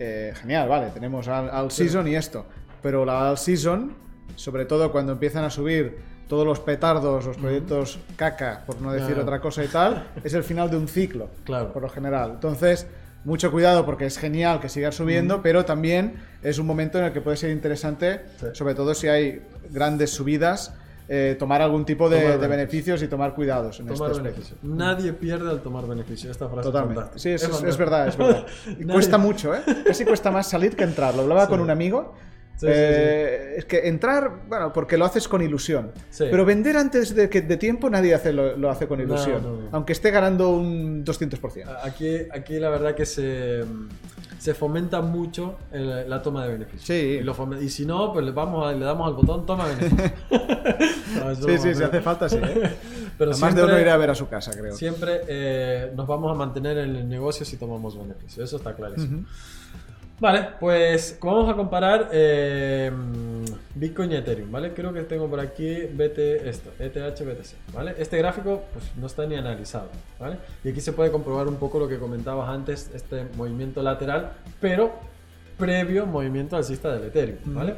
Speaker 1: eh, genial, vale, tenemos al, al season y esto. Pero la all season, sobre todo cuando empiezan a subir todos los petardos, los proyectos caca, por no decir
Speaker 2: Claro.
Speaker 1: otra cosa y tal, es el final de un ciclo,
Speaker 2: Claro.
Speaker 1: por lo general. Entonces, mucho cuidado porque es genial que siga subiendo, pero también es un momento en el que puede ser interesante,
Speaker 2: Sí.
Speaker 1: sobre todo si hay grandes subidas, eh, tomar algún tipo de,
Speaker 2: Tomar
Speaker 1: de
Speaker 2: beneficios.
Speaker 1: y tomar cuidados en
Speaker 2: Tomar
Speaker 1: este
Speaker 2: beneficio. Nadie pierde al tomar beneficio. Esta frase
Speaker 1: Totalmente.
Speaker 2: es.
Speaker 1: Sí, es, es verdad, es verdad. Y cuesta mucho, ¿eh? Casi cuesta más salir que entrar. Lo hablaba
Speaker 2: Sí.
Speaker 1: con un amigo.
Speaker 2: Sí, sí,
Speaker 1: Eh, Es que entrar, bueno, porque lo haces con ilusión.
Speaker 2: Sí.
Speaker 1: Pero vender antes de, que, de tiempo nadie hace, lo, lo hace con
Speaker 2: No,
Speaker 1: ilusión.
Speaker 2: no, no.
Speaker 1: Aunque esté ganando un 200%.
Speaker 2: Aquí, aquí la verdad que se, se fomenta mucho el- la toma de beneficios.
Speaker 1: Sí.
Speaker 2: Y, lo y si no, pues le, vamos a- le damos al botón toma beneficios. No,
Speaker 1: Sí, sí, si hace falta, sí. ¿eh?
Speaker 2: Pero
Speaker 1: Además de uno ir a ver a su casa, creo.
Speaker 2: Siempre eh, nos vamos a mantener en el negocio si tomamos beneficios, eso está clarísimo. Vale, pues vamos a comparar eh, Bitcoin y Ethereum, ¿vale? Creo que tengo por aquí BT, esto, ETH, BTC, ¿vale? Este gráfico pues, no está ni analizado, ¿vale? Y aquí se puede comprobar un poco lo que comentabas antes, este movimiento lateral, pero previo movimiento alcista del Ethereum, ¿vale?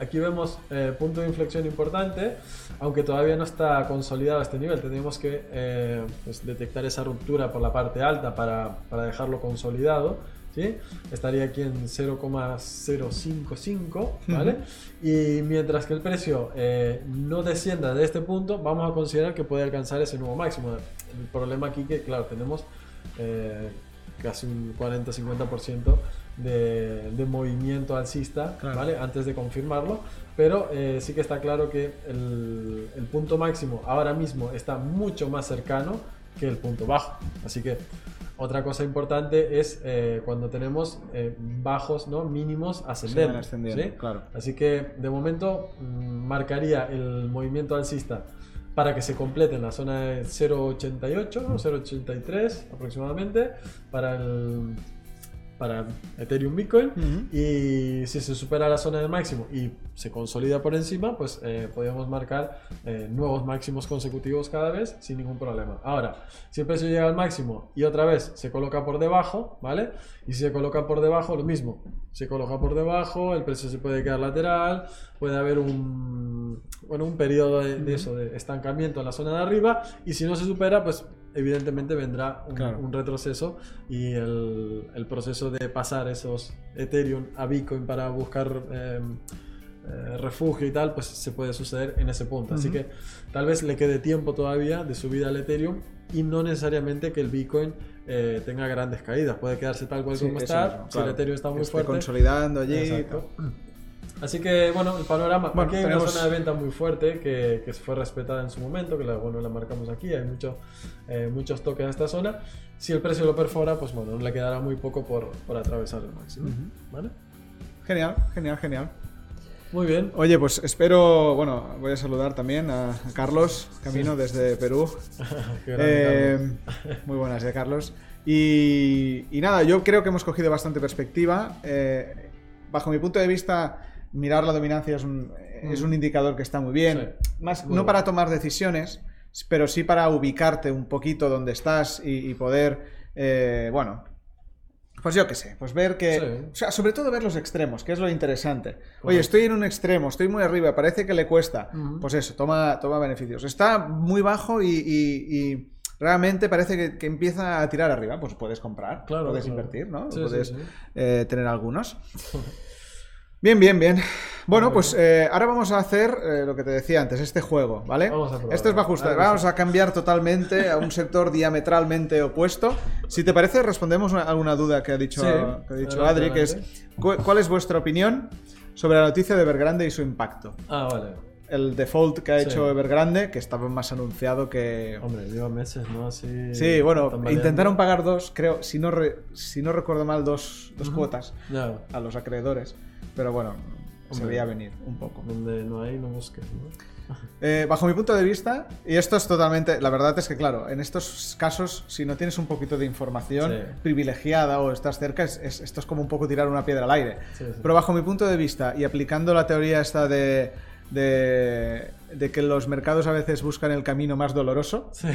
Speaker 2: Aquí vemos eh, punto de inflexión importante, aunque todavía no está consolidado este nivel. Tenemos que eh, pues, detectar esa ruptura por la parte alta para, para dejarlo consolidado. ¿Sí? Estaría aquí en 0,055, ¿vale? Y mientras que el precio eh, no descienda de este punto, vamos a considerar que puede alcanzar ese nuevo máximo. El problema aquí que, claro, tenemos eh, casi un 40-50% de, de movimiento alcista,
Speaker 1: Claro.
Speaker 2: ¿vale? Antes de confirmarlo, pero eh, sí que está claro que el, el punto máximo ahora mismo está mucho más cercano que el punto bajo. Así que otra cosa importante es eh, cuando tenemos eh, bajos, ¿no? Mínimos ascendentes.
Speaker 1: ascendiendo,
Speaker 2: ¿sí?
Speaker 1: claro.
Speaker 2: Así que de momento mm, marcaría el movimiento alcista para que se complete en la zona de 0.88 o 0.83 aproximadamente para el para Ethereum Bitcoin
Speaker 1: Ujú.
Speaker 2: y si se supera la zona del máximo y se consolida por encima pues eh, podríamos marcar eh, nuevos máximos consecutivos cada vez sin ningún problema. Ahora si el precio llega al máximo y otra vez se coloca por debajo vale y si se coloca por debajo lo mismo. Se coloca por debajo el precio se puede quedar lateral puede haber un bueno un periodo de, de eso de estancamiento en la zona de arriba y si no se supera pues evidentemente vendrá un,
Speaker 1: Claro.
Speaker 2: un retroceso y el, el proceso de pasar esos Ethereum a Bitcoin para buscar eh, eh, refugio y tal, pues se puede suceder en ese punto. Así
Speaker 1: Ujú.
Speaker 2: que tal vez le quede tiempo todavía de subida al Ethereum y no necesariamente que el Bitcoin eh, tenga grandes caídas. Puede quedarse tal cual
Speaker 1: Sí,
Speaker 2: como está.
Speaker 1: mismo,
Speaker 2: si
Speaker 1: claro.
Speaker 2: el Ethereum está muy
Speaker 1: esté
Speaker 2: fuerte.
Speaker 1: consolidando allí.
Speaker 2: Exacto. Así que bueno, el panorama.
Speaker 1: Bueno,
Speaker 2: aquí hay
Speaker 1: tenemos-
Speaker 2: una zona de venta muy fuerte que, que fue respetada en su momento, que la, bueno, la marcamos aquí. Hay mucho, eh, muchos toques en esta zona. Si el precio lo perfora, pues bueno, le quedará muy poco por, por atravesar el máximo.
Speaker 1: Ujú.
Speaker 2: ¿Vale?
Speaker 1: Genial, genial, genial.
Speaker 2: Muy bien.
Speaker 1: Oye, pues espero, bueno, voy a saludar también a Carlos Camino desde Perú. Eh, muy buenas, de Carlos. Y, y nada, yo creo que hemos cogido bastante perspectiva. Eh, bajo mi punto de vista, mirar la dominancia es un, es un indicador que está muy bien.
Speaker 2: Sí,
Speaker 1: Más,
Speaker 2: muy
Speaker 1: no
Speaker 2: bueno.
Speaker 1: para tomar decisiones, pero sí para ubicarte un poquito donde estás y, y poder, eh, bueno, pues yo qué sé, pues ver que...
Speaker 2: Sí.
Speaker 1: O sea, sobre todo ver los extremos, que es lo interesante. Oye, estoy en un extremo, estoy muy arriba, parece que le cuesta. Pues eso, toma, toma beneficios. Está muy bajo y, y- y realmente parece que, que empieza a tirar arriba. Pues puedes comprar,
Speaker 2: Claro,
Speaker 1: puedes
Speaker 2: claro.
Speaker 1: invertir, ¿no?
Speaker 2: Sí,
Speaker 1: puedes
Speaker 2: sí.
Speaker 1: eh, tener algunos. Bien, bien, bien. Bueno, pues eh, ahora vamos a hacer eh, lo que te decía antes, este juego, ¿vale?
Speaker 2: Vamos a probar.
Speaker 1: Esto es bajo
Speaker 2: A ver,
Speaker 1: Vamos a cambiar totalmente a un sector diametralmente opuesto. Si te parece, respondemos a alguna duda que ha dicho,
Speaker 2: Sí,
Speaker 1: que ha dicho Adri, que es ¿cu- ¿cuál es vuestra opinión sobre la noticia de Evergrande y su impacto?
Speaker 2: Ah, vale.
Speaker 1: El default que ha
Speaker 2: Sí.
Speaker 1: hecho Evergrande, que estaba más anunciado que...
Speaker 2: Hombre, lleva meses, ¿no? Así.
Speaker 1: Sí, bueno, intentaron pagar dos, creo, si no, re- si no recuerdo mal, dos, dos cuotas a los acreedores, pero bueno, se
Speaker 2: Hombre.
Speaker 1: veía venir un poco.
Speaker 2: donde no hay, no busques, ¿no?
Speaker 1: Eh, bajo mi punto de vista, y esto es totalmente, la verdad es que claro, en estos casos, si no tienes un poquito de información
Speaker 2: Sí.
Speaker 1: privilegiada o estás cerca, es- es- esto es como un poco tirar una piedra al aire.
Speaker 2: Sí.
Speaker 1: Pero bajo mi punto de vista, y aplicando la teoría esta de, de, de que los mercados a veces buscan el camino más doloroso,
Speaker 2: Sí.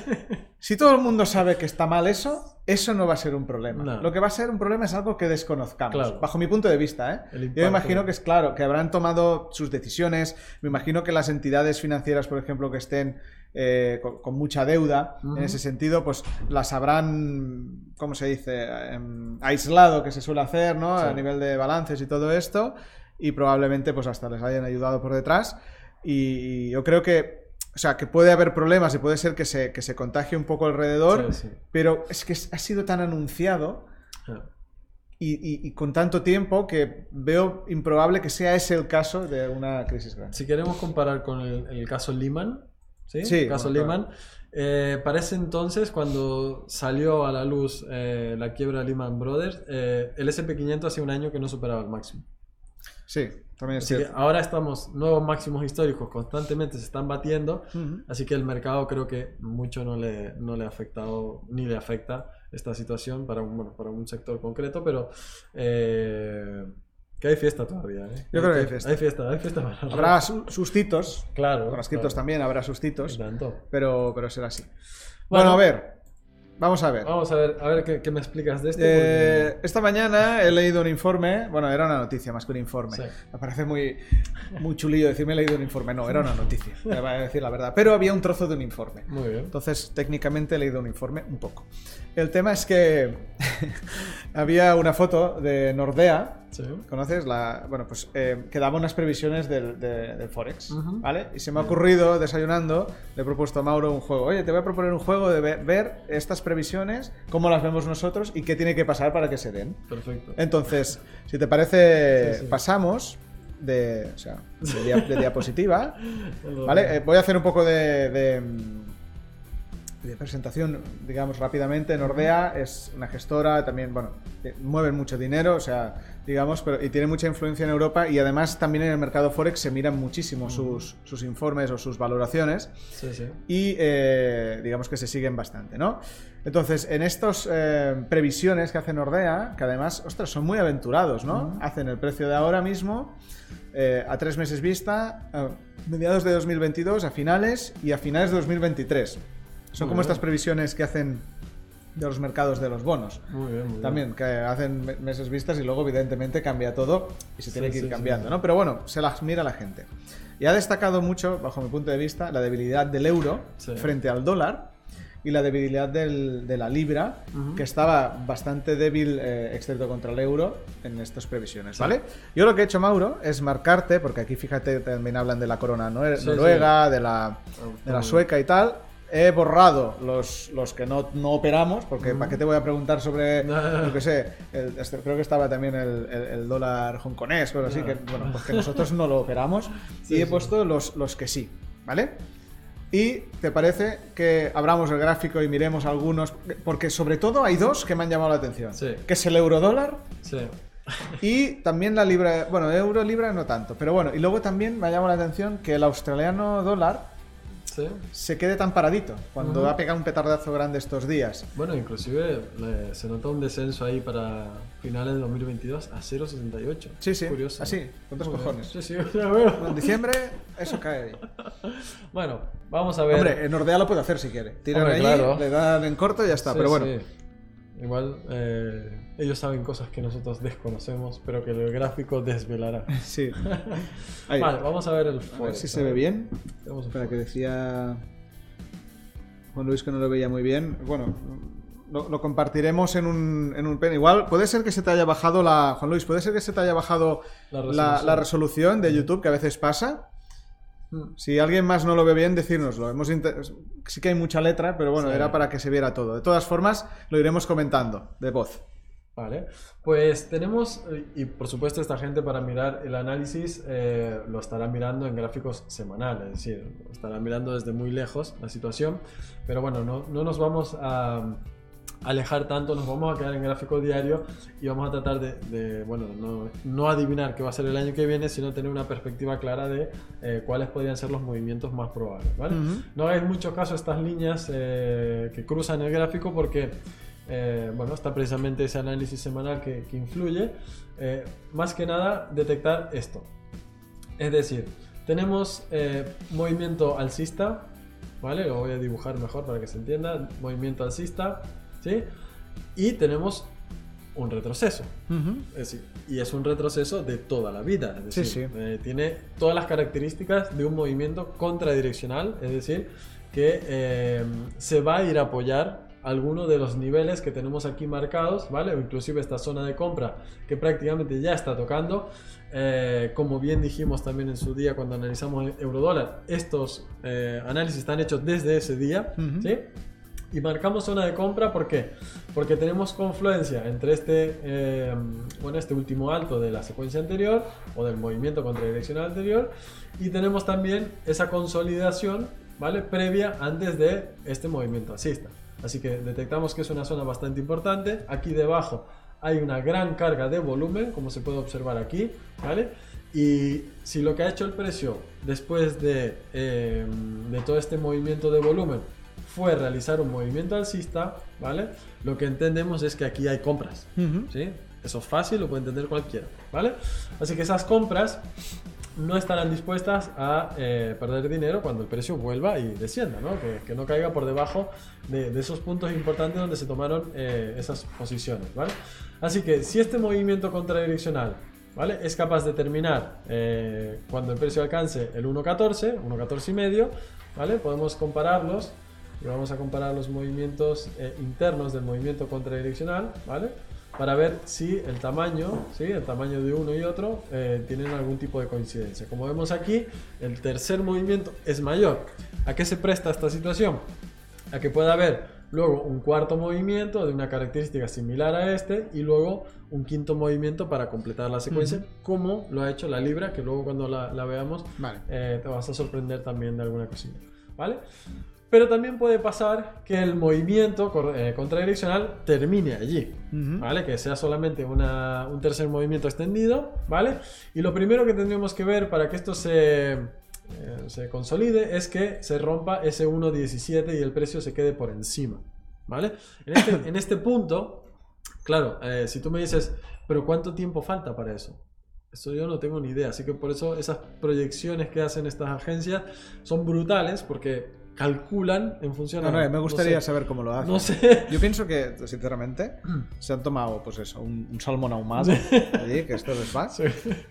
Speaker 1: si todo el mundo sabe que está mal eso, eso no va a ser un problema.
Speaker 2: No.
Speaker 1: Lo que va a ser un problema es algo que desconozcamos,
Speaker 2: Claro.
Speaker 1: bajo mi punto de vista. ¿eh? Yo me imagino que es claro, que habrán tomado sus decisiones, me imagino que las entidades financieras, por ejemplo, que estén eh, con, con mucha deuda, en ese sentido, pues las habrán, ¿cómo se dice?, Em, aislado, que se suele hacer, ¿no?
Speaker 2: Sí.
Speaker 1: A nivel de balances y todo esto, y probablemente pues hasta les hayan ayudado por detrás. Y yo creo que, o sea, que puede haber problemas y puede ser que se, que se contagie un poco alrededor,
Speaker 2: Sí, sí.
Speaker 1: pero es que ha sido tan anunciado y, y- y con tanto tiempo que veo improbable que sea ese el caso de una crisis grande.
Speaker 2: Si queremos comparar con el, el caso Lehman, ¿sí?
Speaker 1: Sí,
Speaker 2: el caso Lehman, eh, para ese entonces, cuando salió a la luz eh, la quiebra de Lehman Brothers, eh, el SP500 hacía un año que no superaba el máximo.
Speaker 1: Sí, también es
Speaker 2: Así que
Speaker 1: cierto.
Speaker 2: ahora estamos, nuevos máximos históricos constantemente se están batiendo, así que el mercado creo que mucho no le, no le ha afectado ni le afecta esta situación para un, bueno, para un sector concreto, pero eh, que hay fiesta todavía. ¿eh?
Speaker 1: Yo creo que hay fiesta.
Speaker 2: Hay fiesta, hay fiesta para
Speaker 1: Habrá su- sustitos,
Speaker 2: Claro.
Speaker 1: con
Speaker 2: claro.
Speaker 1: también habrá sustitos,
Speaker 2: tanto.
Speaker 1: pero, pero será así.
Speaker 2: Bueno.
Speaker 1: Bueno, a ver, vamos a ver.
Speaker 2: Vamos a ver, a ver qué, qué me explicas de esto.
Speaker 1: Eh, esta mañana he leído un informe, bueno, era una noticia más que un informe.
Speaker 2: Sí.
Speaker 1: Me parece muy, muy chulillo decirme he leído un informe. No, era una noticia, te voy a decir la verdad. Pero había un trozo de un informe.
Speaker 2: Muy bien.
Speaker 1: Entonces, técnicamente he leído un informe un poco. El tema es que había una foto de Nordea,
Speaker 2: Sí.
Speaker 1: ¿conoces? La, bueno, pues eh, que daba unas previsiones del, de- del Forex. ¿vale? Y se me ha ocurrido, desayunando, le he propuesto a Mauro un juego. Oye, te voy a proponer un juego de ve- ver estas previsiones, cómo las vemos nosotros y qué tiene que pasar para que se den.
Speaker 2: Perfecto.
Speaker 1: Entonces, si te parece,
Speaker 2: Sí, sí.
Speaker 1: pasamos de, o sea, de, dia- de diapositiva. ¿Vale? Eh, voy a hacer un poco de, de, de presentación, digamos, rápidamente. Nordea es una gestora, también, bueno, eh, mueven mucho dinero, o sea, digamos, pero, y tiene mucha influencia en Europa y además también en el mercado Forex se miran muchísimo sus, sus informes o sus valoraciones
Speaker 2: Sí, sí.
Speaker 1: y eh, digamos que se siguen bastante, ¿no? Entonces, en estas previsiones que hace Nordea, que además, ostras, son muy aventurados, ¿no? Hacen el precio de ahora mismo eh, a tres meses vista, a mediados de 2022, a finales y a finales de 2023. Son
Speaker 2: Muy
Speaker 1: como
Speaker 2: bien.
Speaker 1: estas previsiones que hacen de los mercados de los bonos.
Speaker 2: Muy bien, muy bien.
Speaker 1: También, que hacen me- meses vistas y luego evidentemente cambia todo y se tiene
Speaker 2: Sí,
Speaker 1: que ir
Speaker 2: sí,
Speaker 1: cambiando,
Speaker 2: sí.
Speaker 1: ¿no? Pero bueno, se las mira la gente. Y ha destacado mucho, bajo mi punto de vista, la debilidad del euro
Speaker 2: Sí.
Speaker 1: frente al dólar y la debilidad del- de la libra,
Speaker 2: Ujú.
Speaker 1: que estaba bastante débil, eh, excepto contra el euro, en estas previsiones, ¿vale? Yo lo que he hecho, Mauro, es marcarte, porque aquí fíjate, también hablan de la corona nue-
Speaker 2: Sí,
Speaker 1: noruega, de la, de la sueca y tal. He borrado los, los que no, no operamos, porque ¿para qué te voy a preguntar sobre, yo qué sé, el- este- creo que estaba también el, el- el dólar hongkonés, cosas así, que, bueno, pues que nosotros no lo operamos. Y he puesto los, los que sí, ¿vale? Y te parece que abramos el gráfico y miremos algunos, porque sobre todo hay dos que me han llamado la atención,
Speaker 2: Sí.
Speaker 1: que es el eurodólar
Speaker 2: Sí.
Speaker 1: y también la libra, bueno, euro libra no tanto, pero bueno, y luego también me ha llamado la atención que el australiano dólar
Speaker 2: Sí.
Speaker 1: se quede tan paradito cuando
Speaker 2: Ujú.
Speaker 1: ha pegado un petardazo grande estos días.
Speaker 2: Bueno, inclusive le- se nota un descenso ahí para finales de 2022 a 0,68.
Speaker 1: Sí, sí,
Speaker 2: Curioso.
Speaker 1: así, con cojones.
Speaker 2: Sí, sí, ya veo.
Speaker 1: En diciembre eso cae.
Speaker 2: Bueno, vamos a ver.
Speaker 1: Hombre, en Nordea lo puede hacer si quiere. Allí,
Speaker 2: claro.
Speaker 1: le dan en corto y ya está.
Speaker 2: Sí,
Speaker 1: pero bueno,
Speaker 2: sí. Igual eh, ellos saben cosas que nosotros desconocemos, pero que el gráfico desvelará.
Speaker 1: sí. Ahí.
Speaker 2: Vale, vamos a ver el
Speaker 1: A ver
Speaker 2: Forex,
Speaker 1: si se ve bien.
Speaker 2: Tenemos
Speaker 1: Espera, que decía Juan Luis que no lo veía muy bien. Bueno, lo, lo compartiremos en un, en un pen. Igual, puede ser que se te haya bajado la. Juan Luis, puede ser que se te haya bajado
Speaker 2: La
Speaker 1: la,
Speaker 2: resolución.
Speaker 1: la resolución de YouTube, que a veces pasa.
Speaker 2: Mm.
Speaker 1: Si alguien más no lo ve bien, decírnoslo. Hemos sí que hay mucha letra, pero bueno,
Speaker 2: Sí.
Speaker 1: era para que se viera todo. De todas formas, lo iremos comentando de voz.
Speaker 2: Vale, pues tenemos, y por supuesto esta gente para mirar el análisis eh, lo estará mirando en gráficos semanales, es decir, estará mirando desde muy lejos la situación, pero bueno, no, no nos vamos a alejar tanto, nos vamos a quedar en gráfico diario y vamos a tratar de, de, bueno, no, no adivinar qué va a ser el año que viene, sino tener una perspectiva clara de eh, cuáles podrían ser los movimientos más probables, ¿vale?
Speaker 1: Ujú.
Speaker 2: No hagáis mucho caso estas líneas eh, que cruzan el gráfico porque, eh, bueno, está precisamente ese análisis semanal que, que influye. Eh, más que nada, detectar esto. Es decir, tenemos eh, movimiento alcista, ¿vale? Lo voy a dibujar mejor para que se entienda. Movimiento alcista, ¿sí? y tenemos un retroceso.
Speaker 1: Ujú.
Speaker 2: Es decir, y es un retroceso de toda la vida. Es
Speaker 1: Sí,
Speaker 2: decir,
Speaker 1: sí.
Speaker 2: eh, tiene todas las características de un movimiento contradireccional, es decir, que eh, se va a ir a apoyar alguno de los niveles que tenemos aquí marcados, ¿vale? O inclusive esta zona de compra que prácticamente ya está tocando. Eh, como bien dijimos también en su día cuando analizamos eurodólar, estos eh, análisis están hechos desde ese día,
Speaker 1: Ujú.
Speaker 2: ¿sí? Y marcamos zona de compra, ¿por qué? Porque tenemos confluencia entre este, eh, bueno, este último alto de la secuencia anterior o del movimiento contradireccional anterior y tenemos también esa consolidación, ¿vale? Previa antes de este movimiento alcista. Así que detectamos que es una zona bastante importante. Aquí debajo hay una gran carga de volumen, como se puede observar aquí, ¿vale? Y si lo que ha hecho el precio después de, eh, de todo este movimiento de volumen fue realizar un movimiento alcista, ¿vale? Lo que entendemos es que aquí hay compras. ¿sí? Eso es fácil, lo puede entender cualquiera, ¿vale? Así que esas compras no estarán dispuestas a eh, perder dinero cuando el precio vuelva y descienda, ¿no? Que, que no caiga por debajo de, de esos puntos importantes donde se tomaron eh, esas posiciones, ¿vale? Así que si este movimiento contradireccional, ¿vale? Es capaz de terminar eh, cuando el precio alcance el 1.14, 1.14 y medio, ¿vale? Podemos compararlos y vamos a comparar los movimientos eh, internos del movimiento contradireccional, ¿vale? Para ver si el tamaño, ¿sí? el tamaño de uno y otro eh, tienen algún tipo de coincidencia. Como vemos aquí, el tercer movimiento es mayor. ¿A qué se presta esta situación? A que pueda haber luego un cuarto movimiento de una característica similar a este y luego un quinto movimiento para completar la secuencia, como lo ha hecho la libra, que luego cuando la, la veamos
Speaker 1: Vale.
Speaker 2: eh, te vas a sorprender también de alguna cosilla, ¿vale? Pero también puede pasar que el movimiento eh, contradireccional termine allí. ¿vale? Que sea solamente una- un tercer movimiento extendido, ¿vale? Y lo primero que tendríamos que ver para que esto se, eh, se consolide es que se rompa ese 1.17 y el precio se quede por encima, ¿vale? En este, en este punto, claro, eh, si tú me dices, pero ¿cuánto tiempo falta para eso? Eso yo no tengo ni idea, así que por eso esas proyecciones que hacen estas agencias son brutales porque calculan en función
Speaker 1: No,
Speaker 2: a...
Speaker 1: no, me gustaría
Speaker 2: no sé,
Speaker 1: saber cómo lo hacen.
Speaker 2: No sé.
Speaker 1: Yo pienso que, sinceramente, se han tomado, pues eso, un, un salmón ahumado allí, que esto les va.
Speaker 2: Sí.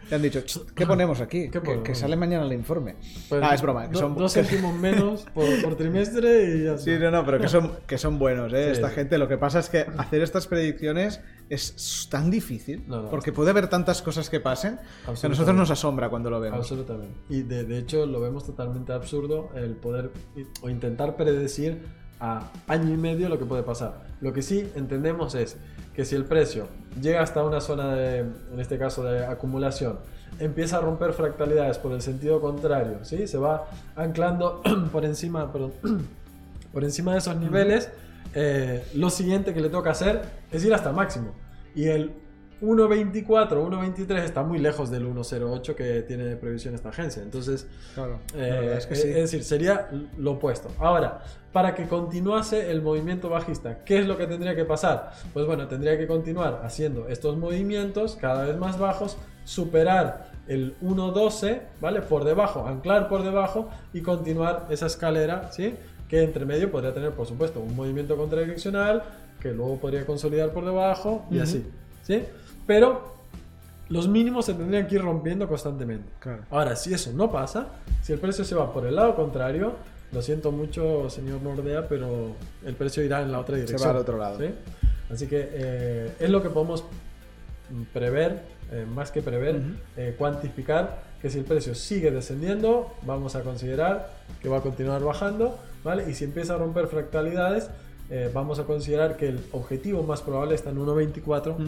Speaker 1: Y han dicho, "Ch, ¿qué ponemos aquí?
Speaker 2: ¿Qué
Speaker 1: Que,
Speaker 2: ponemos?
Speaker 1: que sale mañana el informe.
Speaker 2: Pues,
Speaker 1: ah, es broma. Que son,
Speaker 2: dos céntimos menos por, por trimestre y ya
Speaker 1: Sí, no, no, pero que son, que son buenos, ¿eh?
Speaker 2: Sí.
Speaker 1: Esta gente. Lo que pasa es que hacer estas predicciones es tan difícil,
Speaker 2: No, no.
Speaker 1: porque puede haber tantas cosas que pasen, que a nosotros nos asombra cuando lo vemos.
Speaker 2: Absolutamente. Y de, de hecho lo vemos totalmente absurdo el poder o intentar predecir a año y medio lo que puede pasar. Lo que sí entendemos es que si el precio llega hasta una zona de, en este caso de acumulación, empieza a romper fractalidades por el sentido contrario, ¿sí? se va anclando por encima, perdón, por encima de esos niveles, eh, lo siguiente que le toca hacer es ir hasta máximo. Y el 1.24, 1.23 está muy lejos del 1.08 que tiene previsión esta agencia. Entonces,
Speaker 1: Claro,
Speaker 2: eh,
Speaker 1: es que
Speaker 2: es,
Speaker 1: sí.
Speaker 2: es decir, sería lo opuesto. Ahora, para que continuase el movimiento bajista, ¿qué es lo que tendría que pasar? Pues bueno, tendría que continuar haciendo estos movimientos cada vez más bajos, superar el 1.12, ¿vale? Por debajo, anclar por debajo y continuar esa escalera, ¿sí? Que entre medio podría tener, por supuesto, un movimiento contradireccional, que luego podría consolidar por debajo y así, ¿sí? Pero los mínimos se tendrían que ir rompiendo constantemente.
Speaker 1: Claro.
Speaker 2: Ahora, si eso no pasa, si el precio se va por el lado contrario, lo siento mucho, señor Nordea, pero el precio irá en la otra dirección.
Speaker 1: al otro lado.
Speaker 2: ¿sí? Así que eh, es lo que podemos mm, prever, eh, más que prever,
Speaker 1: Ujú.
Speaker 2: eh, cuantificar que si el precio sigue descendiendo, vamos a considerar que va a continuar bajando, ¿vale? Y si empieza a romper fractalidades, eh, vamos a considerar que el objetivo más probable está en 1.24
Speaker 1: Ujú.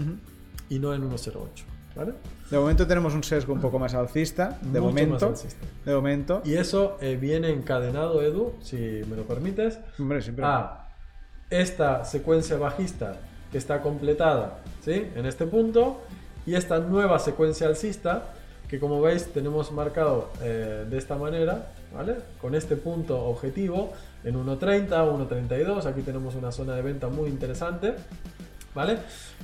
Speaker 2: Y no en 1.08, ¿vale?
Speaker 1: De momento tenemos un sesgo un poco más alcista. De
Speaker 2: Mucho
Speaker 1: momento.
Speaker 2: alcista.
Speaker 1: De momento.
Speaker 2: Y eso eh, viene encadenado, Edu, si me lo permites,
Speaker 1: Hombre, siempre.
Speaker 2: a esta secuencia bajista que está completada ¿sí? en este punto y esta nueva secuencia alcista que como veis tenemos marcado eh, de esta manera, ¿vale? Con este punto objetivo en 1.30, 1.32, aquí tenemos una zona de venta muy interesante, ¿vale?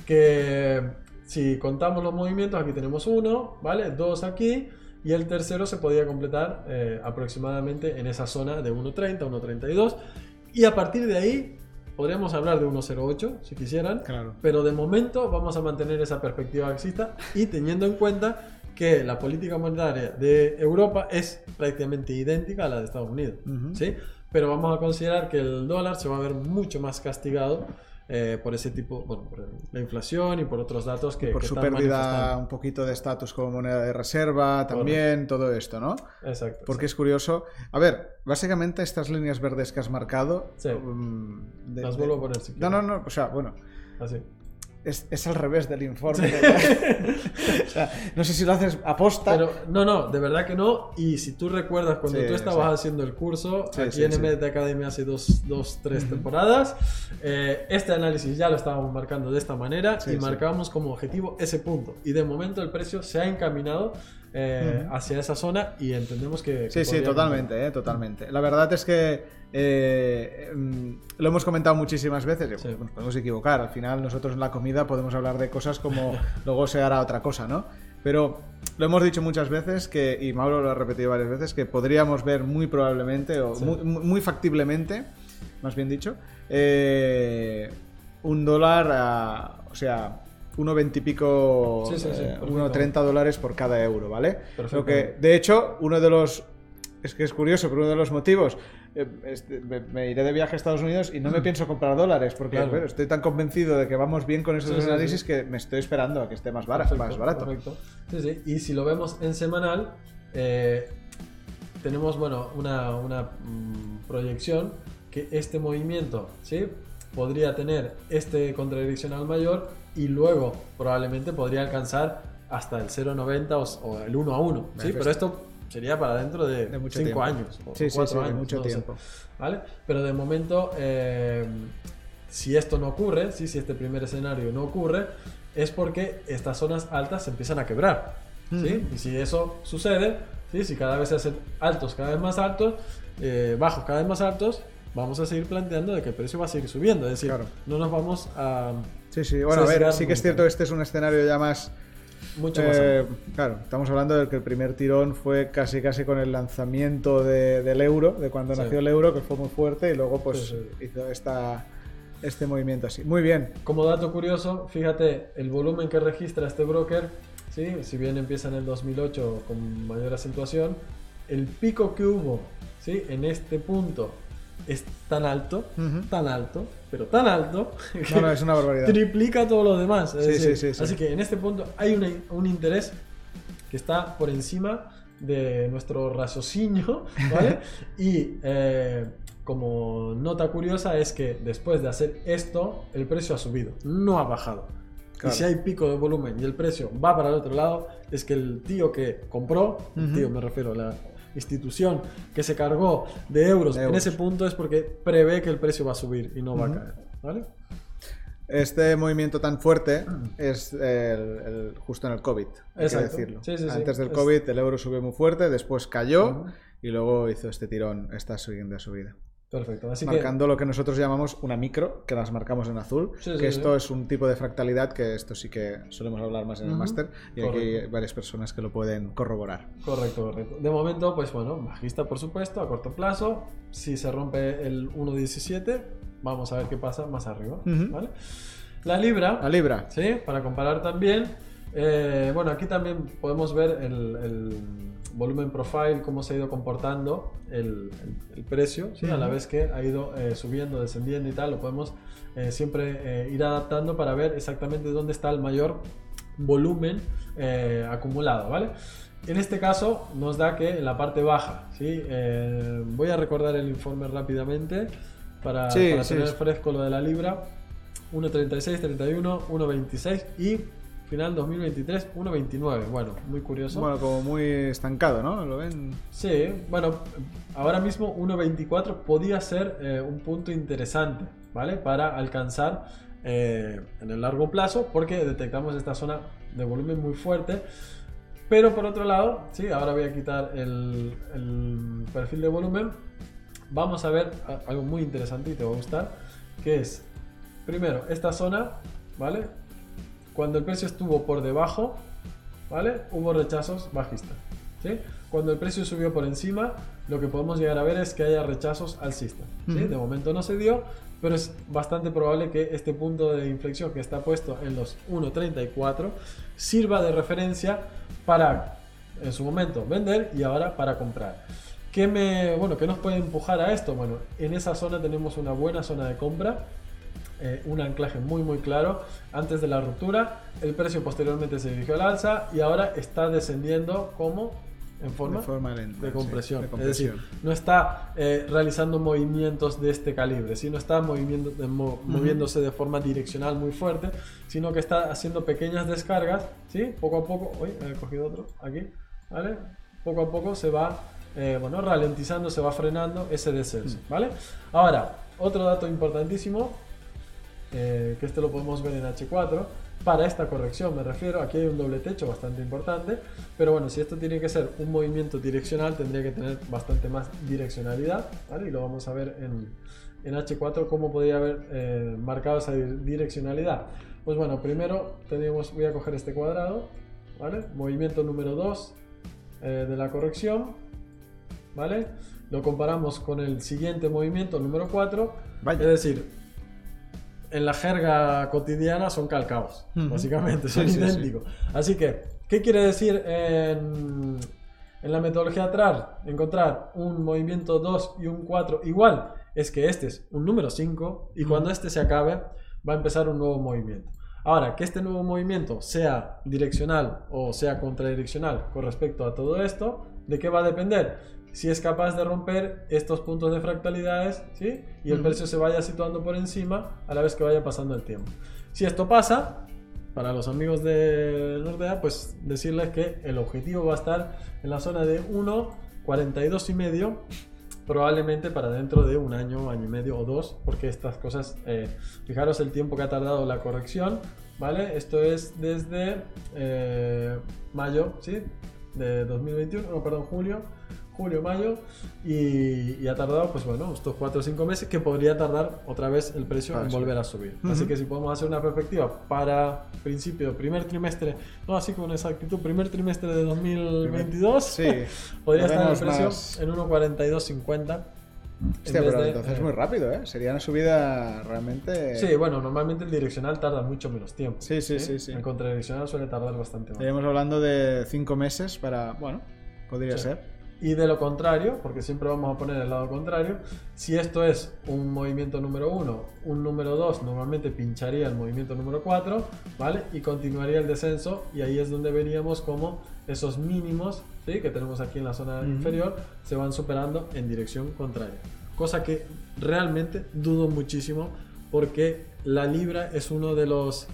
Speaker 2: Que si contamos los movimientos, aquí tenemos uno, ¿vale? Dos aquí y el tercero se podía completar eh, aproximadamente en esa zona de 1.30, 1.32 y a partir de ahí podríamos hablar de 1.08 si quisieran,
Speaker 1: Claro.
Speaker 2: pero de momento vamos a mantener esa perspectiva alcista y teniendo en cuenta que la política monetaria de Europa es prácticamente idéntica a la de Estados Unidos. ¿sí? Pero vamos a considerar que el dólar se va a ver mucho más castigado eh, por ese tipo, bueno, por la inflación y por otros datos que,
Speaker 1: por
Speaker 2: que
Speaker 1: su
Speaker 2: están
Speaker 1: pérdida un poquito de estatus como moneda de reserva, también, todo esto, ¿no?
Speaker 2: Exacto.
Speaker 1: Porque es curioso. A ver, básicamente estas líneas verdes que has marcado.
Speaker 2: Sí.
Speaker 1: um, de-
Speaker 2: Las vuelvo a poner si
Speaker 1: No, no, no, o sea, bueno,
Speaker 2: Así.
Speaker 1: Es, es al revés del informe. o sea, no sé si lo haces aposta.
Speaker 2: Pero no, no, de verdad que no. Y si tú recuerdas cuando
Speaker 1: Sí,
Speaker 2: tú estabas
Speaker 1: sí.
Speaker 2: haciendo el curso
Speaker 1: Sí,
Speaker 2: aquí
Speaker 1: sí,
Speaker 2: en
Speaker 1: sí.
Speaker 2: MDT Academy hace dos, dos tres temporadas, eh, este análisis ya lo estábamos marcando de esta manera
Speaker 1: Sí,
Speaker 2: y
Speaker 1: sí.
Speaker 2: marcábamos como objetivo ese punto. Y de momento el precio se ha encaminado eh,
Speaker 1: Ujú.
Speaker 2: hacia esa zona y entendemos que. que
Speaker 1: Sí, sí, totalmente, eh, totalmente. La verdad es que eh, mm, lo hemos comentado muchísimas veces,
Speaker 2: Sí.
Speaker 1: nos podemos equivocar, al final nosotros en la comida podemos hablar de cosas como luego se hará otra cosa, ¿no? Pero lo hemos dicho muchas veces que, y Mauro lo ha repetido varias veces, que podríamos ver muy probablemente, o
Speaker 2: Sí.
Speaker 1: muy, muy factiblemente, más bien dicho, eh, un dólar, a- o sea, 1,20 y pico,
Speaker 2: Sí, sí, sí,
Speaker 1: eh,
Speaker 2: perfecto.
Speaker 1: 1,30 dólares por cada euro, ¿vale? Lo que, de hecho, uno de los. Es que es curioso, pero uno de los motivos. eh, este, me, me iré de viaje a Estados Unidos y no me pienso comprar dólares porque
Speaker 2: Claro.
Speaker 1: bueno, estoy tan convencido de que vamos bien con
Speaker 2: Sí, sí,
Speaker 1: análisis
Speaker 2: sí.
Speaker 1: que me estoy esperando a que esté más, bara-
Speaker 2: Perfecto,
Speaker 1: más barato.
Speaker 2: Correcto. Sí, sí. Y si lo vemos en semanal, eh, tenemos bueno, una, una, mm, proyección que este movimiento ¿sí? podría tener este contradireccional mayor y luego probablemente podría alcanzar hasta el 0,90 o, o el 1 a 1. ¿sí? Pero esto sería para dentro de
Speaker 1: De mucho
Speaker 2: 5
Speaker 1: tiempo.
Speaker 2: años o
Speaker 1: Sí, sí,
Speaker 2: 4
Speaker 1: sí, de
Speaker 2: años.
Speaker 1: mucho
Speaker 2: no lo sé.
Speaker 1: tiempo.
Speaker 2: ¿Vale? Pero de momento, eh, si esto no ocurre, ¿sí? si este primer escenario no ocurre, es porque estas zonas altas se empiezan a quebrar. ¿sí? Y si eso sucede, ¿sí? si cada vez se hacen altos cada vez más altos, eh, bajos cada vez más altos, vamos a seguir planteando de que el precio va a seguir subiendo. Es decir,
Speaker 1: Claro.
Speaker 2: no nos vamos a
Speaker 1: Sí, sí. Bueno, a ver, sí que es cierto que este es un escenario ya más.
Speaker 2: Mucho más.
Speaker 1: eh, claro, estamos hablando de que el primer tirón fue casi casi con el lanzamiento de- del euro, de cuando
Speaker 2: Sí.
Speaker 1: nació el euro, que fue muy fuerte, y luego pues
Speaker 2: Sí,
Speaker 1: hizo esta, este movimiento así. Muy bien.
Speaker 2: Como dato curioso, fíjate, el volumen que registra este broker, ¿sí? si bien empieza en el 2008 con mayor acentuación, el pico que hubo ¿sí? en este punto es tan alto,
Speaker 1: Ujú.
Speaker 2: tan alto, pero tan alto, que
Speaker 1: No, no, es una barbaridad.
Speaker 2: triplica todo lo demás. Es
Speaker 1: Sí,
Speaker 2: decir,
Speaker 1: sí, sí, sí.
Speaker 2: Así que en este punto hay una- un interés que está por encima de nuestro raciocinio, ¿vale? y eh, como nota curiosa es que después de hacer esto, el precio ha subido, no ha bajado.
Speaker 1: Claro.
Speaker 2: Y si hay pico de volumen y el precio va para el otro lado, es que el tío que compró, el
Speaker 1: Ujú.
Speaker 2: tío me refiero a la institución que se cargó de euros,
Speaker 1: De
Speaker 2: en ese punto es porque prevé que el precio va a subir y no va a caer. ¿Vale?
Speaker 1: Este movimiento tan fuerte es el- el- justo en el COVID, hay que decirlo.
Speaker 2: Sí, sí, sí.
Speaker 1: Antes del COVID el euro subió muy fuerte, después cayó y luego hizo este tirón, esta siguiente subida.
Speaker 2: Perfecto. Así que
Speaker 1: marcando lo que nosotros llamamos una micro, que las marcamos en azul,
Speaker 2: Sí,
Speaker 1: que
Speaker 2: sí,
Speaker 1: esto
Speaker 2: sí.
Speaker 1: es un tipo de fractalidad que esto sí que solemos hablar más en el máster y aquí hay varias personas que lo pueden corroborar.
Speaker 2: Correcto, correcto. De momento, pues bueno, bajista por supuesto, a corto plazo. Si se rompe el 1.17, vamos a ver qué pasa más arriba. ¿vale? La libra,
Speaker 1: La libra.
Speaker 2: ¿sí? Para comparar también. eh, bueno, aquí también podemos ver el, el volumen profile, cómo se ha ido comportando el, el- el precio, ¿sí? A la vez que ha ido eh, subiendo, descendiendo y tal, lo podemos eh, siempre eh, ir adaptando para ver exactamente dónde está el mayor volumen acumulado, ¿vale? En este caso nos da que en la parte baja, ¿sí? Voy a recordar el informe rápidamente para,
Speaker 1: Sí,
Speaker 2: para tener fresco lo de la libra. 1.36, 31, 1.26 y final 2023 1.29. Bueno, muy curioso.
Speaker 1: Bueno, como muy estancado, ¿no? ¿Lo ven?
Speaker 2: Sí, bueno, ahora mismo 1.24 podía ser eh, un punto interesante, ¿vale? Para alcanzar eh, en el largo plazo, porque detectamos esta zona de volumen muy fuerte. Pero por otro lado, sí, ahora voy a quitar el, el perfil de volumen. Vamos a ver a- algo muy interesante y te va a gustar, que es, primero, esta zona, ¿vale? Cuando el precio estuvo por debajo, ¿vale? Hubo rechazos bajistas, ¿sí? cuando el precio subió por encima, lo que podemos llegar a ver es que haya rechazos alcistas. ¿sí?
Speaker 1: Ujú.
Speaker 2: De momento no se dio, pero es bastante probable que este punto de inflexión que está puesto en los 1.34 sirva de referencia para, en su momento, vender y ahora para comprar. ¿Qué, me, bueno, ¿Qué nos puede empujar a esto? Bueno, en esa zona tenemos una buena zona de compra eh, un anclaje muy muy claro antes de la ruptura el precio posteriormente se dirigió al alza y ahora está descendiendo como en forma,
Speaker 1: de forma lenta.
Speaker 2: de
Speaker 1: sí,
Speaker 2: compresión. Es decir, no está eh, realizando movimientos de este calibre, sino está moviendo- de mo- moviéndose de forma direccional muy fuerte, sino que está haciendo pequeñas descargas, ¿sí? Poco a poco, he cogido otro aquí, ¿vale? Poco a poco se va, eh, bueno, ralentizando, se va frenando ese descenso, ¿vale? Ahora, otro dato importantísimo, eh, que este lo podemos ver en H4, para esta corrección me refiero, aquí hay un doble techo bastante importante, pero bueno, si esto tiene que ser un movimiento direccional, tendría que tener bastante más direccionalidad, ¿vale? Y lo vamos a ver en, en H4 cómo podría haber eh, marcado esa di- direccionalidad. Pues bueno, primero tenemos, voy a coger este cuadrado, ¿vale? Movimiento número 2 de la corrección, ¿vale? Lo comparamos con el siguiente movimiento número 4,
Speaker 1: Vaya.
Speaker 2: es decir, en la jerga cotidiana son calcaos,
Speaker 1: Ujú.
Speaker 2: básicamente, son
Speaker 1: Sí, sí, sí.
Speaker 2: idénticos. Así que, ¿qué quiere decir en, en la metodología TRAR? Encontrar un movimiento 2 y un 4 igual, es que este es un número 5 y cuando este se acabe va a empezar un nuevo movimiento. Ahora, que este nuevo movimiento sea direccional o sea contradireccional con respecto a todo esto, ¿de qué va a depender? Si es capaz de romper estos puntos de fractalidades, ¿sí? Y el precio se vaya situando por encima a la vez que vaya pasando el tiempo. Si esto pasa, para los amigos de Nordea, pues decirles que el objetivo va a estar en la zona de 1.42 y medio, probablemente para dentro de un año, año y medio o dos, porque estas cosas, eh, fijaros el tiempo que ha tardado la corrección, ¿vale? Esto es desde eh, mayo, ¿sí? De 2021, no, perdón, julio, julio, mayo, y, y ha tardado, pues bueno, estos 4 o 5 meses que podría tardar otra vez el precio en
Speaker 1: subir.
Speaker 2: volver a subir.
Speaker 1: Ujú.
Speaker 2: Así que si podemos hacer una perspectiva para principio, primer trimestre, no así con exactitud, primer trimestre de 2022,
Speaker 1: Sí.
Speaker 2: podría estar el precio
Speaker 1: más-
Speaker 2: en 1.4250.
Speaker 1: Hostia,
Speaker 2: en
Speaker 1: pero
Speaker 2: de,
Speaker 1: entonces
Speaker 2: eh,
Speaker 1: es muy rápido, ¿eh? Sería una subida realmente.
Speaker 2: Sí, bueno, normalmente el direccional tarda mucho menos tiempo.
Speaker 1: Sí, sí, sí, sí.
Speaker 2: El contradireccional suele tardar bastante más.
Speaker 1: Estaríamos hablando de cinco meses para. Bueno, podría
Speaker 2: Sí.
Speaker 1: ser.
Speaker 2: Y de lo contrario, porque siempre vamos a poner el lado contrario, si esto es un movimiento número 1, un número 2, normalmente pincharía el movimiento número 4, ¿vale? Y continuaría el descenso y ahí es donde veríamos como esos mínimos ¿sí? que tenemos aquí en la zona
Speaker 1: Ujú.
Speaker 2: inferior se van superando en dirección contraria. Cosa que realmente dudo muchísimo porque la libra es uno de los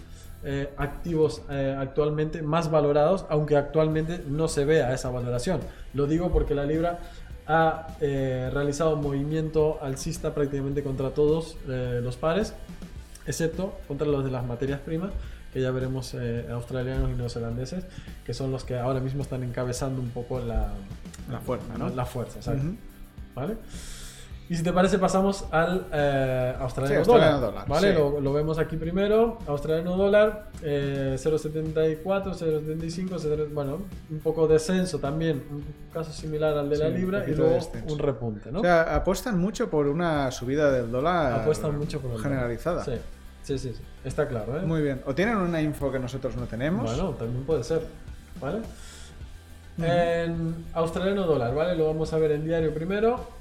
Speaker 2: eh, activos eh, actualmente más valorados, aunque actualmente no se vea esa valoración. Lo digo porque la libra ha eh, realizado un movimiento alcista prácticamente contra todos eh, los pares, excepto contra los de las materias primas, que ya veremos eh, australianos y neozelandeses, que son los que ahora mismo están encabezando un poco la,
Speaker 1: La fuerza, ¿no?
Speaker 2: La fuerza. ¿Vale? Y si te parece, pasamos al eh, australiano,
Speaker 1: Sí, australiano
Speaker 2: dólar.
Speaker 1: dólar,
Speaker 2: ¿Vale?
Speaker 1: sí.
Speaker 2: Lo, lo vemos aquí primero. Australiano dólar, eh, 0,74, 0,75, 0, bueno, un poco descenso también, un caso similar al de la
Speaker 1: Sí,
Speaker 2: libra y
Speaker 1: de
Speaker 2: luego un repunte, ¿no?
Speaker 1: O sea, apuestan mucho por una subida del dólar.
Speaker 2: Apuestan mucho por
Speaker 1: generalizada.
Speaker 2: Sí, sí, sí. Está claro, ¿eh?
Speaker 1: Muy bien. O tienen una info que nosotros no tenemos.
Speaker 2: Bueno, también puede ser, ¿vale? En australiano dólar, ¿vale? Lo vamos a ver en diario primero.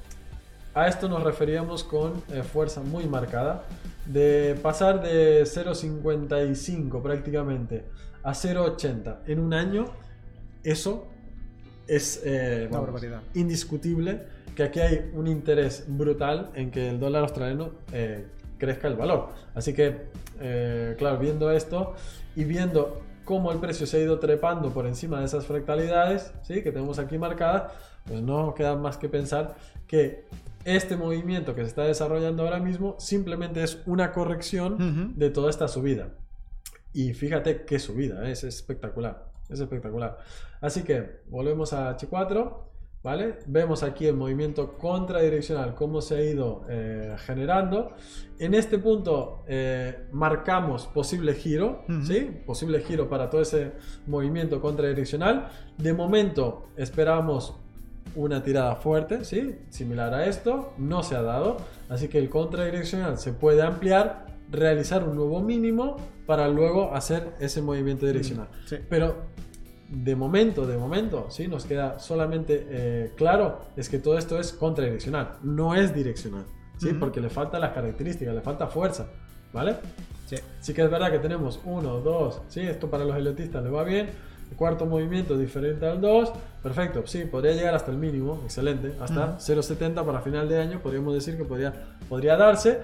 Speaker 2: A esto nos referíamos con eh, fuerza muy marcada. De pasar de 0,55 prácticamente a 0,80 en un año, eso es eh,
Speaker 1: Una
Speaker 2: vamos,
Speaker 1: barbaridad.
Speaker 2: indiscutible que aquí hay un interés brutal en que el dólar australiano eh, crezca el valor. Así que, eh, claro, viendo esto y viendo cómo el precio se ha ido trepando por encima de esas fractalidades ¿sí? que tenemos aquí marcadas, pues no queda más que pensar que este movimiento que se está desarrollando ahora mismo simplemente es una corrección de toda esta subida. Y fíjate qué subida, ¿eh? es espectacular, es espectacular. Así que volvemos a H4, ¿vale? Vemos aquí el movimiento contradireccional, cómo se ha ido eh, generando. En este punto eh, marcamos posible giro. ¿sí? Posible giro para todo ese movimiento contradireccional. De momento esperamos una tirada fuerte, ¿sí? Similar a esto, no se ha dado, así que el contradireccional se puede ampliar, realizar un nuevo mínimo para luego hacer ese movimiento direccional.
Speaker 1: Sí.
Speaker 2: Pero de momento, de momento, ¿sí? Nos queda solamente eh, claro es que todo esto es contradireccional, no es direccional, ¿sí? Porque le faltan las características, le falta fuerza, ¿vale?
Speaker 1: Sí.
Speaker 2: Sí que es verdad que tenemos uno, dos, sí, esto para los heliotistas le va bien. El cuarto movimiento diferente al 2, perfecto, sí, podría llegar hasta el mínimo, excelente, hasta
Speaker 1: Ujú.
Speaker 2: 0.70 para final de año, podríamos decir que podría, podría darse,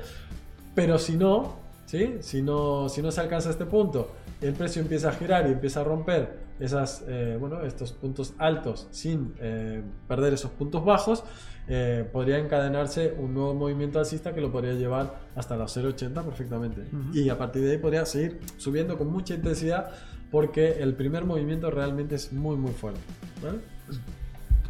Speaker 2: pero si no, ¿sí? si no, si no se alcanza este punto, el precio empieza a girar y empieza a romper esas, eh, bueno, estos puntos altos sin eh, perder esos puntos bajos, eh, podría encadenarse un nuevo movimiento alcista que lo podría llevar hasta los 0.80 perfectamente.
Speaker 1: Ujú.
Speaker 2: Y a partir de ahí podría seguir subiendo con mucha intensidad porque el primer movimiento realmente es muy muy fuerte. ¿vale?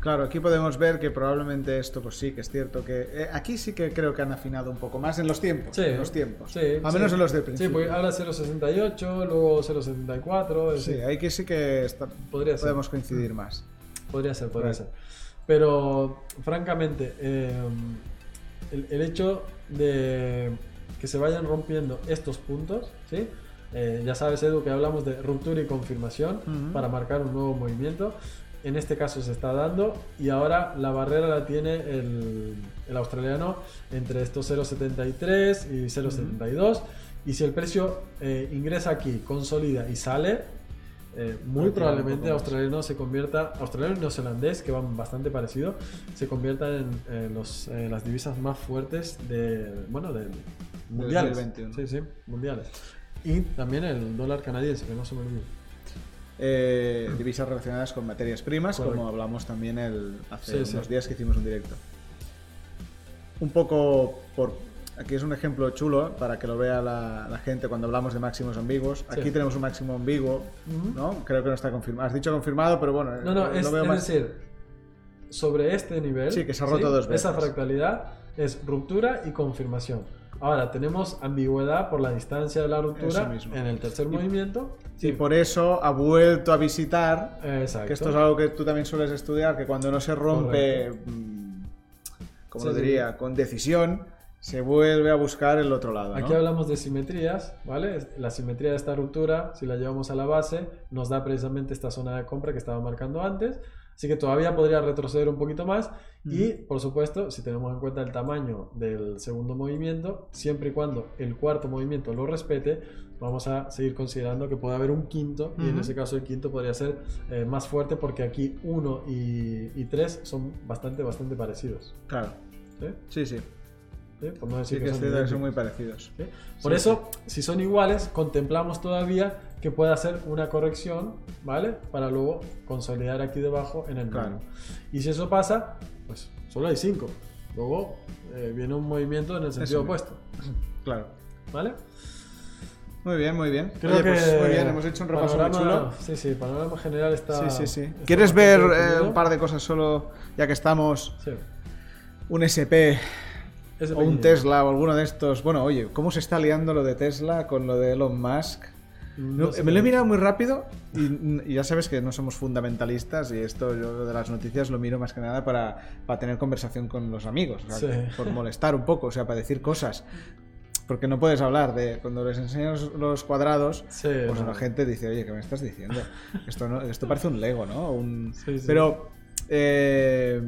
Speaker 1: Claro, aquí podemos ver que probablemente esto, pues sí, que es cierto que eh, aquí sí que creo que han afinado un poco más en los tiempos.
Speaker 2: Sí,
Speaker 1: en los tiempos.
Speaker 2: sí,
Speaker 1: Al
Speaker 2: sí.
Speaker 1: menos en los del
Speaker 2: Sí,
Speaker 1: principio.
Speaker 2: porque ahora 0.68, luego 0.74. es
Speaker 1: Sí, ahí que sí que está-
Speaker 2: Podría ser.
Speaker 1: podemos coincidir más.
Speaker 2: Podría ser, podría ser. Pero, francamente, eh, el, el hecho de que se vayan rompiendo estos puntos, ¿sí? Eh, ya sabes, Edu, que hablamos de ruptura y confirmación
Speaker 1: Ujú.
Speaker 2: para marcar un nuevo movimiento. En este caso se está dando y ahora la barrera la tiene el, el australiano entre estos 0.73 y 0.72. Y si el precio eh, ingresa aquí, consolida y sale, eh, muy probablemente australiano se convierta, australiano y neozelandés, que van bastante parecido, se conviertan en, eh, los, eh, las divisas más fuertes de, bueno, de mundiales.
Speaker 1: 2021.
Speaker 2: Sí, sí, mundiales. Y también el dólar canadiense, que no se me olvide.
Speaker 1: Eh, divisas relacionadas con materias primas,
Speaker 2: Correcto.
Speaker 1: como hablamos también el, hace
Speaker 2: Sí,
Speaker 1: unos
Speaker 2: sí.
Speaker 1: días que hicimos un directo. Un poco por. Aquí es un ejemplo chulo para que lo vea la, la gente cuando hablamos de máximos ambiguos. Aquí
Speaker 2: Sí.
Speaker 1: tenemos un máximo ambiguo. ¿no? Creo que no está confirmado. Has dicho confirmado, pero bueno,
Speaker 2: No, no,
Speaker 1: eh,
Speaker 2: es,
Speaker 1: lo veo
Speaker 2: es
Speaker 1: más.
Speaker 2: decir, sobre este nivel.
Speaker 1: Sí, que se ha roto dos veces.
Speaker 2: Esa fractalidad es ruptura y confirmación. Ahora tenemos ambigüedad por la distancia de la ruptura en el tercer movimiento.
Speaker 1: Y por eso ha vuelto a visitar
Speaker 2: Exacto.
Speaker 1: Que esto es algo que tú también sueles estudiar, que cuando no se rompe, mm, como
Speaker 2: Sí,
Speaker 1: lo
Speaker 2: sí.
Speaker 1: diría, con decisión, se vuelve a buscar el otro lado. ¿no?
Speaker 2: Aquí hablamos de simetrías, ¿vale? La simetría de esta ruptura, si la llevamos a la base, nos da precisamente esta zona de compra que estaba marcando antes. Así que todavía podría retroceder un poquito más. Y, por supuesto, si tenemos en cuenta el tamaño del segundo movimiento, siempre y cuando el cuarto movimiento lo respete, vamos a seguir considerando que puede haber un quinto. Y en ese caso el quinto podría ser eh, más fuerte porque aquí 1 y 3 son bastante, bastante parecidos.
Speaker 1: Claro,
Speaker 2: ¿sí?
Speaker 1: sí, sí.
Speaker 2: ¿Sí? Por no
Speaker 1: Sí
Speaker 2: decir
Speaker 1: que
Speaker 2: que son
Speaker 1: que son
Speaker 2: idénticos.
Speaker 1: muy parecidos.
Speaker 2: ¿sí? Por
Speaker 1: Sí,
Speaker 2: eso, si son iguales, contemplamos todavía que puede hacer una corrección, ¿vale? Para luego consolidar aquí debajo en el
Speaker 1: Claro.
Speaker 2: mínimo. Y si eso pasa, pues solo hay 5. Luego eh, viene un movimiento en el sentido opuesto,
Speaker 1: Claro.
Speaker 2: ¿vale?
Speaker 1: Muy bien, muy bien.
Speaker 2: Creo
Speaker 1: Oye,
Speaker 2: que
Speaker 1: pues muy bien, hemos hecho un repaso muy
Speaker 2: panorama-
Speaker 1: chulo.
Speaker 2: Sí, sí, panorama general está.
Speaker 1: Sí, sí, sí.
Speaker 2: está
Speaker 1: ¿Quieres ver eh, un par de cosas solo, ya que estamos?
Speaker 2: Sí.
Speaker 1: Un SP o un. Tesla o alguno de estos. Bueno, oye, ¿cómo se está liando lo de Tesla con lo de Elon Musk?
Speaker 2: No
Speaker 1: me lo he mirado muy rápido y, y ya sabes que no somos fundamentalistas y esto yo de las noticias lo miro más que nada para, para tener conversación con los amigos, o sea,
Speaker 2: Sí.
Speaker 1: por molestar un poco, o sea, para decir cosas. Porque no puedes hablar de cuando les enseñas los cuadrados,
Speaker 2: Sí,
Speaker 1: pues
Speaker 2: no.
Speaker 1: la gente dice, oye, ¿qué me estás diciendo? Esto, no, esto parece un Lego, ¿no? Un-
Speaker 2: sí.
Speaker 1: Pero eh,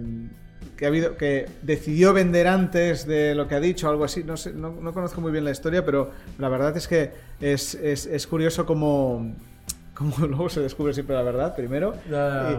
Speaker 1: que ha habido que decidió vender antes de lo que ha dicho, algo así. No sé, no, no conozco muy bien la historia, pero la verdad es que es, es- es curioso cómo, cómo luego se descubre siempre la verdad primero.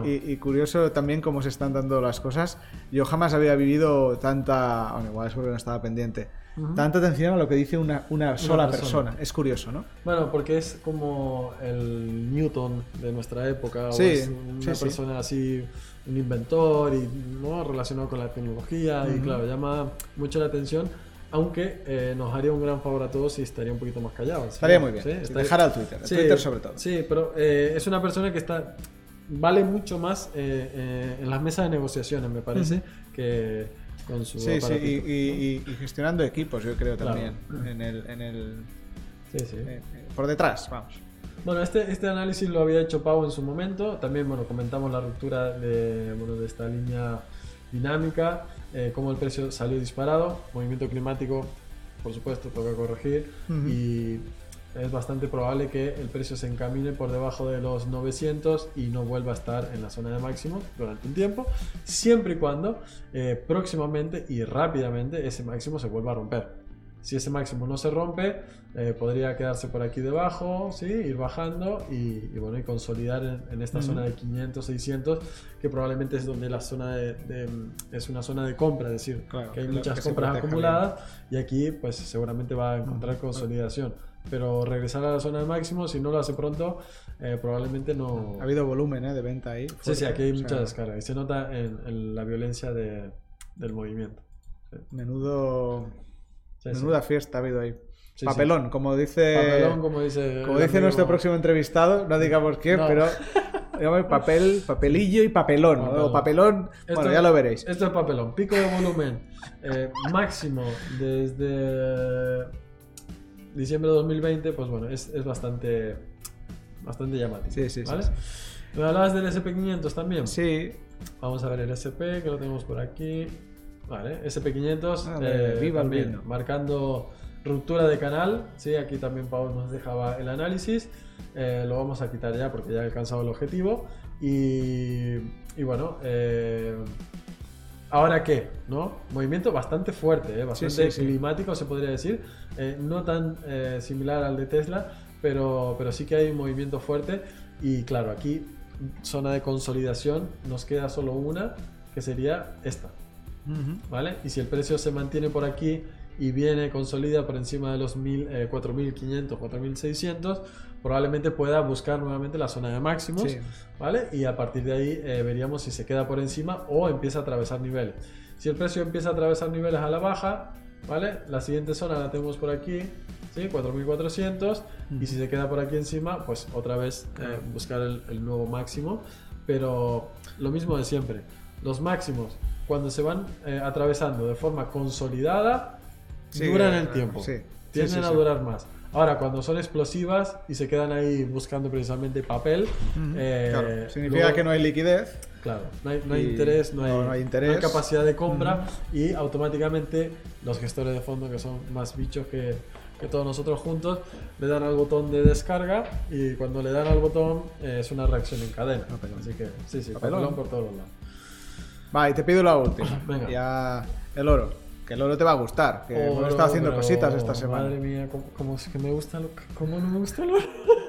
Speaker 1: Y, y- y curioso también cómo se están dando las cosas. Yo jamás había vivido tanta, bueno, igual es porque no estaba pendiente, tanta atención a lo que dice una, una sola
Speaker 2: persona.
Speaker 1: persona. Es curioso, ¿no?
Speaker 2: Bueno, porque es como el Newton de nuestra época,
Speaker 1: Sí,
Speaker 2: o es una
Speaker 1: sí, sí.
Speaker 2: persona así, un inventor y no relacionado con la tecnología y
Speaker 1: Ujú.
Speaker 2: claro, llama mucho la atención, aunque eh, nos haría un gran favor a todos si estaría un poquito más callado. ¿sí?
Speaker 1: Estaría muy bien.
Speaker 2: Sí, estaría-
Speaker 1: Dejar al Twitter,
Speaker 2: Sí,
Speaker 1: Twitter sobre todo.
Speaker 2: Sí, pero eh, es una persona que está vale mucho más eh, eh, en las mesas de negociaciones, me parece, que con su
Speaker 1: Sí, sí, y, y- y- y gestionando equipos, yo creo
Speaker 2: Claro.
Speaker 1: también. En el, en el, eh, eh, por detrás, vamos.
Speaker 2: Bueno, este, este análisis lo había hecho Pau en su momento. También, bueno, comentamos la ruptura de, bueno, de esta línea dinámica, eh, cómo el precio salió disparado, movimiento climático, por supuesto, toca corregir
Speaker 1: Ujú.
Speaker 2: y es bastante probable que el precio se encamine por debajo de los 900 y no vuelva a estar en la zona de máximo durante un tiempo, siempre y cuando eh, próximamente y rápidamente ese máximo se vuelva a romper. Si ese máximo no se rompe, eh, podría quedarse por aquí debajo, ¿sí? ir bajando y, y, bueno, y consolidar en, en esta
Speaker 1: Ujú.
Speaker 2: zona de 500, 600, que probablemente es donde la zona de, de- es una zona de compra, es decir,
Speaker 1: Claro,
Speaker 2: que hay muchas
Speaker 1: que
Speaker 2: compras acumuladas y aquí pues seguramente va a encontrar
Speaker 1: Ujú.
Speaker 2: consolidación. Pero regresar a la zona de máximo, si no lo hace pronto, eh, probablemente no...
Speaker 1: Ha habido volumen ¿eh? de venta ahí.
Speaker 2: Sí, sí,
Speaker 1: fuerte,
Speaker 2: aquí hay
Speaker 1: o sea,
Speaker 2: mucha descarga y se nota en, en la violencia de- del movimiento.
Speaker 1: Menudo,
Speaker 2: Sí, sí.
Speaker 1: menuda fiesta ha habido ahí.
Speaker 2: Sí.
Speaker 1: Papelón, como dice,
Speaker 2: Papelón, como dice,
Speaker 1: como
Speaker 2: el
Speaker 1: dice
Speaker 2: amigo-
Speaker 1: nuestro próximo entrevistado, no digamos qué,
Speaker 2: No.
Speaker 1: pero papel, papelillo y papelón, o papelón,
Speaker 2: Esto-
Speaker 1: bueno, ya lo veréis.
Speaker 2: Esto es papelón. Pico de volumen eh, máximo desde diciembre de 2020, pues bueno, es, es bastante, bastante llamativo.
Speaker 1: Sí, sí, sí,
Speaker 2: ¿vale?
Speaker 1: sí.
Speaker 2: ¿Me hablabas del SP500 también?
Speaker 1: Sí,
Speaker 2: Vamos a ver el SP, que lo tenemos por aquí. Vale, SP500.
Speaker 1: Ah, de- viva
Speaker 2: también marcando ruptura de canal. Sí, aquí también Pau nos dejaba el análisis. Eh, lo vamos a quitar ya porque ya he alcanzado el objetivo. Y, y bueno, eh, ¿ahora qué? ¿No? Movimiento bastante fuerte, ¿eh? bastante
Speaker 1: sí, sí.
Speaker 2: climático se podría decir. Eh, no tan eh, similar al de Tesla, pero, pero sí que hay un movimiento fuerte. Y claro, aquí zona de consolidación nos queda solo una, que sería esta. ¿Vale? Y si el precio se mantiene por aquí y viene consolida por encima de los 1000, eh, 4500, 4600, probablemente pueda buscar nuevamente la zona de máximos,
Speaker 1: Sí.
Speaker 2: ¿vale? Y a partir de ahí eh, veríamos si se queda por encima o empieza a atravesar niveles. Si el precio empieza a atravesar niveles a la baja, ¿vale? La siguiente zona la tenemos por aquí, ¿sí? 4400 y si se queda por aquí encima, pues otra vez eh, buscar el, el nuevo máximo, pero lo mismo de siempre. Los máximos, cuando se van eh, atravesando de forma consolidada,
Speaker 1: Sí,
Speaker 2: duran el
Speaker 1: eh,
Speaker 2: tiempo.
Speaker 1: sí.
Speaker 2: Tienden
Speaker 1: Sí,
Speaker 2: a durar más. Ahora, cuando son explosivas y se quedan ahí buscando precisamente papel,
Speaker 1: Ujú.
Speaker 2: eh,
Speaker 1: Claro, Significa
Speaker 2: luego-
Speaker 1: que no hay liquidez.
Speaker 2: Claro, no hay, no hay interés, no hay,
Speaker 1: no, no hay interés.
Speaker 2: hay capacidad de compra y automáticamente los gestores de fondo, que son más bichos que, que todos nosotros juntos, le dan al botón de descarga y cuando le dan al botón eh, es una reacción en cadena.
Speaker 1: Papelón.
Speaker 2: Así que sí, sí,
Speaker 1: Papelón.
Speaker 2: papelón por todos lados.
Speaker 1: Va, y te pido la última.
Speaker 2: Venga.
Speaker 1: Ya el oro. Que el oro te va a gustar. Que hemos
Speaker 2: Oro,
Speaker 1: estado haciendo
Speaker 2: pero,
Speaker 1: cositas esta semana.
Speaker 2: Madre mía, ¿cómo, cómo es que me gusta lo ¿Cómo no me gusta el oro?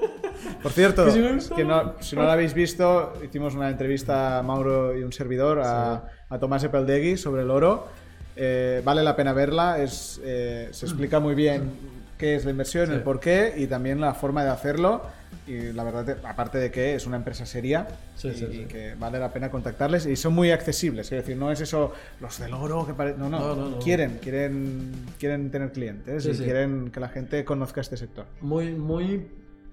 Speaker 1: Por cierto,
Speaker 2: Que si gusta.
Speaker 1: que no- si no lo habéis visto, hicimos una entrevista a Mauro y un servidor, a, a Tomás Epeldegui, sobre el oro. Eh, vale la pena verla, es, eh, se explica muy bien qué es la inversión,
Speaker 2: Sí.
Speaker 1: el por qué y también la forma de hacerlo. Y la verdad, aparte de que es una empresa seria
Speaker 2: Sí,
Speaker 1: y,
Speaker 2: sí,
Speaker 1: y
Speaker 2: sí.
Speaker 1: que vale la pena contactarles y son muy accesibles. Es decir, no es eso, los del oro que pare- No, no,
Speaker 2: No, no, no.
Speaker 1: quieren, quieren, quieren tener clientes y quieren que la gente conozca este sector.
Speaker 2: muy, muy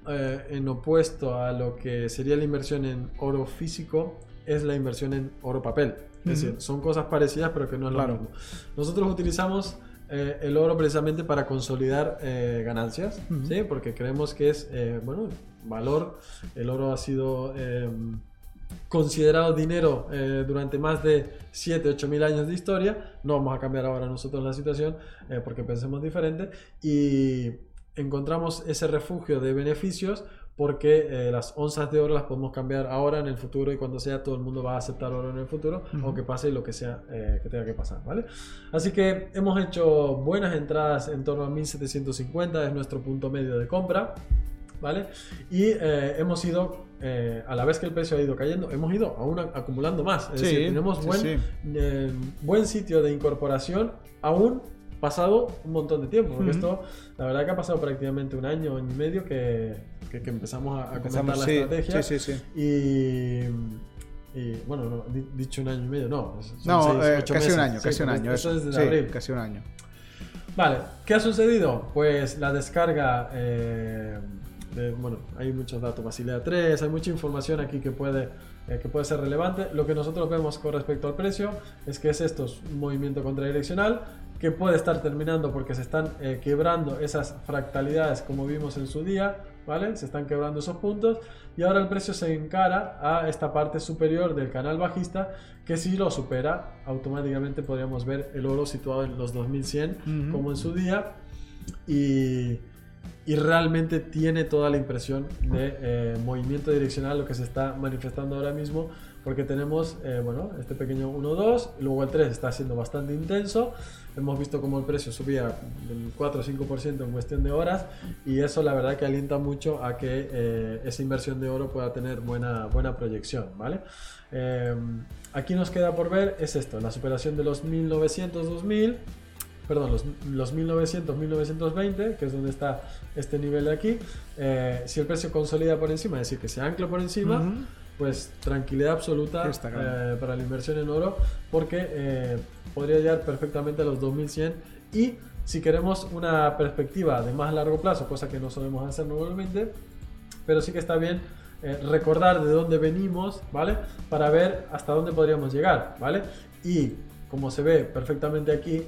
Speaker 2: eh, en opuesto a lo que sería la inversión en oro físico, es la inversión en oro papel. Es decir, son cosas parecidas, pero que no es
Speaker 1: Claro.
Speaker 2: lo mismo. Nosotros utilizamos eh, el oro precisamente para consolidar eh, ganancias,
Speaker 1: Ujú.
Speaker 2: ¿sí? porque creemos que es, eh, bueno, valor. El oro ha sido. eh, considerado dinero eh, durante más de 7, 8 mil años de historia. No vamos a cambiar ahora nosotros la situación eh, porque pensemos diferente. Y encontramos ese refugio de beneficios porque eh, las onzas de oro las podemos cambiar ahora, en el futuro y cuando sea todo el mundo va a aceptar oro en el futuro,
Speaker 1: Ujú.
Speaker 2: aunque pase lo que sea eh, que tenga que pasar, ¿vale? Así que hemos hecho buenas entradas en torno a 1750, es nuestro punto medio de compra. ¿Vale? Y eh, hemos ido, eh, a la vez que el precio ha ido cayendo, hemos ido aún acumulando más. Es
Speaker 1: Sí,
Speaker 2: decir, tenemos
Speaker 1: sí,
Speaker 2: buen,
Speaker 1: sí.
Speaker 2: eh, buen sitio de incorporación aún pasado un montón de tiempo. Porque
Speaker 1: Ujú.
Speaker 2: esto, la verdad que ha pasado prácticamente un año, año y medio que, que- que empezamos a, a
Speaker 1: Empezamos,
Speaker 2: comentar la
Speaker 1: sí,
Speaker 2: estrategia.
Speaker 1: sí, sí, sí.
Speaker 2: Y, y, bueno, no, di- dicho un año y medio, no.
Speaker 1: No,
Speaker 2: seis,
Speaker 1: eh, casi un
Speaker 2: meses.
Speaker 1: año,
Speaker 2: Sí,
Speaker 1: casi un año. Eso.
Speaker 2: es desde
Speaker 1: Sí,
Speaker 2: abril.
Speaker 1: casi un año.
Speaker 2: Vale, ¿qué ha sucedido? Pues la descarga, eh, de- bueno, hay muchos datos, Basilea 3, hay mucha información aquí que puede eh, que puede ser relevante. Lo que nosotros vemos con respecto al precio es que es esto, es un movimiento contradireccional que puede estar terminando porque se están eh, quebrando esas fractalidades como vimos en su día, ¿vale? Se están quebrando esos puntos y ahora el precio se encara a esta parte superior del canal bajista que si lo supera automáticamente podríamos ver el oro situado en los 2100 como en su día y, y, realmente tiene toda la impresión de eh, movimiento direccional lo que se está manifestando ahora mismo porque tenemos eh, bueno, este pequeño 1-2, luego el 3 está siendo bastante intenso, hemos visto como el precio subía del 4 o 5% en cuestión de horas y eso la verdad que alienta mucho a que eh, esa inversión de oro pueda tener buena, buena proyección, ¿vale? Eh, aquí nos queda por ver es esto, la superación de los 1900-2000, perdón, los, los 1900-1920, que es donde está este nivel de aquí, si el precio consolida por encima, es decir, que se ancla por encima, pues tranquilidad absoluta eh, para la inversión en oro porque eh, podría llegar perfectamente a los 2100 y si queremos una perspectiva de más largo plazo, cosa que no solemos hacer normalmente, pero sí que está bien eh, recordar de dónde venimos, ¿vale? Para ver hasta dónde podríamos llegar, ¿vale? Y como se ve perfectamente aquí,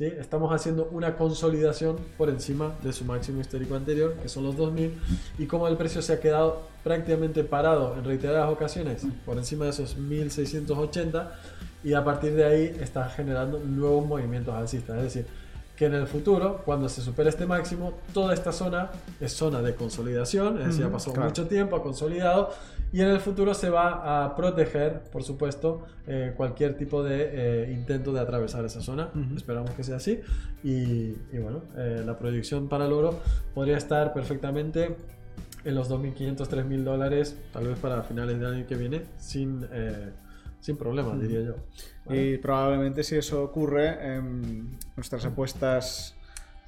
Speaker 2: Estamos haciendo una consolidación por encima de su máximo histórico anterior, que son los 2000, y como el precio se ha quedado prácticamente parado en reiteradas ocasiones por encima de esos 1680, y a partir de ahí está generando nuevos movimientos alcistas. Es decir, que en el futuro, cuando se supere este máximo, toda esta zona es zona de consolidación, es decir, ha pasado mucho tiempo, ha consolidado, y en el futuro se va a proteger, por supuesto, eh, cualquier tipo de eh, intento de atravesar esa zona. Esperamos que sea así. Y, bueno, eh, la proyección para el oro podría estar perfectamente en los 2.500, 3.000 dólares, tal vez para finales del año que viene, sin sin problemas, diría yo.
Speaker 1: Y probablemente si eso ocurre, em, nuestras apuestas,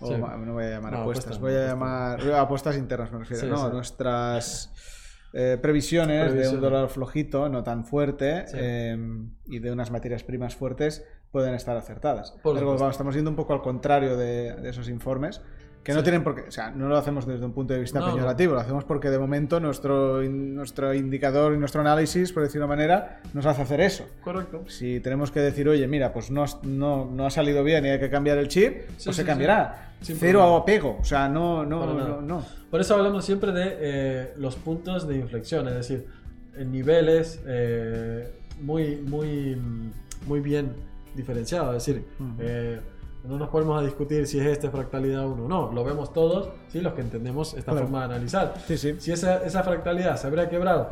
Speaker 1: no voy a llamar apuestas, voy a llamar apuestas internas, me refiero, ¿no? Nuestras eh, previsiones, de un dólar flojito, no tan fuerte, em, y de unas materias primas fuertes pueden estar acertadas. Pero estamos yendo un poco al contrario de, de esos informes. Que no tienen por qué, o sea, no lo hacemos desde un punto de vista peyorativo, lo hacemos porque de momento nuestro, nuestro indicador y nuestro análisis, por decir una manera, nos hace hacer eso.
Speaker 2: Correcto.
Speaker 1: Si tenemos que decir, oye, mira, pues no, no, no ha salido bien y hay que cambiar el chip, pues se cambiará. Cero apego, o sea, no, no, no,
Speaker 2: Por eso hablamos siempre de eh, los puntos de inflexión, es decir, en niveles eh, muy, muy, muy bien diferenciados, es decir, no nos ponemos a discutir si es esta fractalidad o no, no, lo vemos todos, ¿sí? los que entendemos esta forma de analizar. Si esa, esa, fractalidad se habría quebrado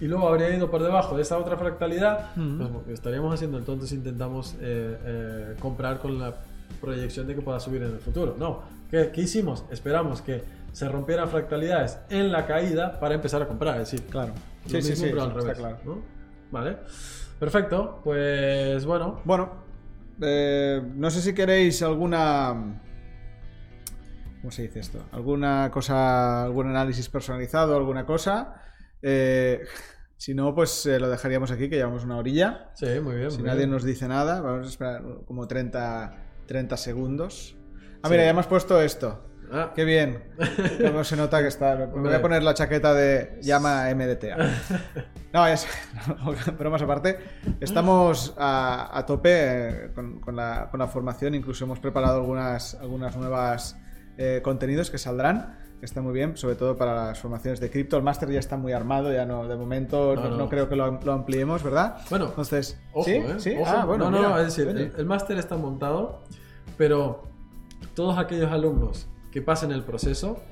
Speaker 2: y luego habría ido por debajo de esa otra fractalidad, pues estaríamos haciendo si intentamos eh, eh, comprar con la proyección de que pueda subir en el futuro. No, ¿qué, ¿qué, hicimos? Esperamos que se rompieran fractalidades en la caída para empezar a comprar, es decir,
Speaker 1: claro.
Speaker 2: Sí, sí, sí, pero al revés, claro. Vale. Perfecto, pues bueno.
Speaker 1: Bueno, eh, no sé si queréis alguna... ¿Cómo se dice esto? ¿Alguna cosa, algún análisis personalizado, alguna cosa? Eh, si no, pues eh, lo dejaríamos aquí, que llevamos una orilla.
Speaker 2: Sí, muy bien.
Speaker 1: Si nadie nos dice nada, vamos a esperar como 30, 30 segundos. Ah, mira, ya hemos puesto esto. Ah. Qué bien. Cómo se nota que está. Me voy a poner la chaqueta de llama MDTA. No, ya sé. pero más aparte. Estamos a, tope eh, con, la, formación. Incluso hemos preparado algunas, algunas nuevas eh, contenidos que saldrán. Que está muy bien, sobre todo para las formaciones de cripto. El máster ya está muy armado, ya no, de momento no, creo que lo, ampliemos, ¿verdad?
Speaker 2: Bueno,
Speaker 1: entonces.
Speaker 2: Ojo, ¿sí? ¿eh? ¿Sí? Ah, bueno, no, no, es decir, el máster está montado, pero todos aquellos alumnos que pasen el proceso,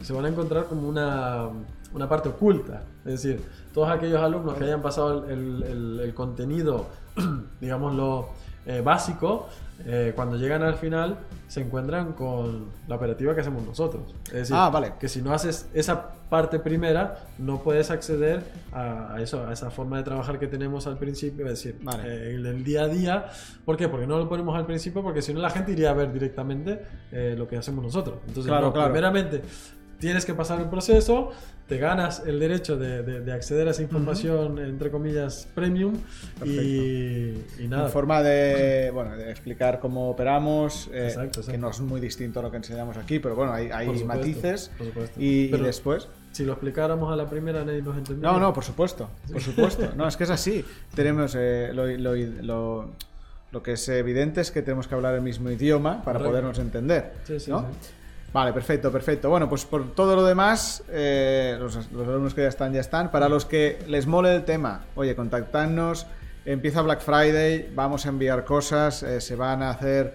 Speaker 2: se van a encontrar como una, una, parte oculta. Es decir, todos aquellos alumnos que hayan pasado el, el, el contenido, digámoslo, eh, básico, eh, cuando llegan al final se encuentran con la operativa que hacemos nosotros. Es decir,
Speaker 1: ah, vale.
Speaker 2: que si no haces esa parte primera, no puedes acceder a, eso, a esa forma de trabajar que tenemos al principio, es decir, eh, el, día a día. ¿Por qué? Porque no lo ponemos al principio, porque si no la gente iría a ver directamente lo que hacemos nosotros. Entonces,
Speaker 1: claro, claro.
Speaker 2: primeramente tienes que pasar un proceso, te ganas el derecho de, acceder a esa información, entre comillas, premium y, nada.
Speaker 1: En forma de, bueno, de explicar cómo operamos, eh, que no es muy distinto a lo que enseñamos aquí, pero bueno, hay, hay matices y, después...
Speaker 2: si lo explicáramos a la primera nadie nos entendería.
Speaker 1: No, no, por supuesto, por supuesto. No, es que es así. Tenemos eh, lo, lo- lo- lo que es evidente es que tenemos que hablar el mismo idioma para
Speaker 2: Correcto.
Speaker 1: podernos entender.
Speaker 2: Sí, sí,
Speaker 1: ¿no?
Speaker 2: sí.
Speaker 1: Vale, perfecto, perfecto. Bueno, pues por todo lo demás, eh, los, los alumnos que ya están, ya están. Para los que les mole el tema, oye, contactadnos. Empieza Black Friday, vamos a enviar cosas, eh, se van a hacer.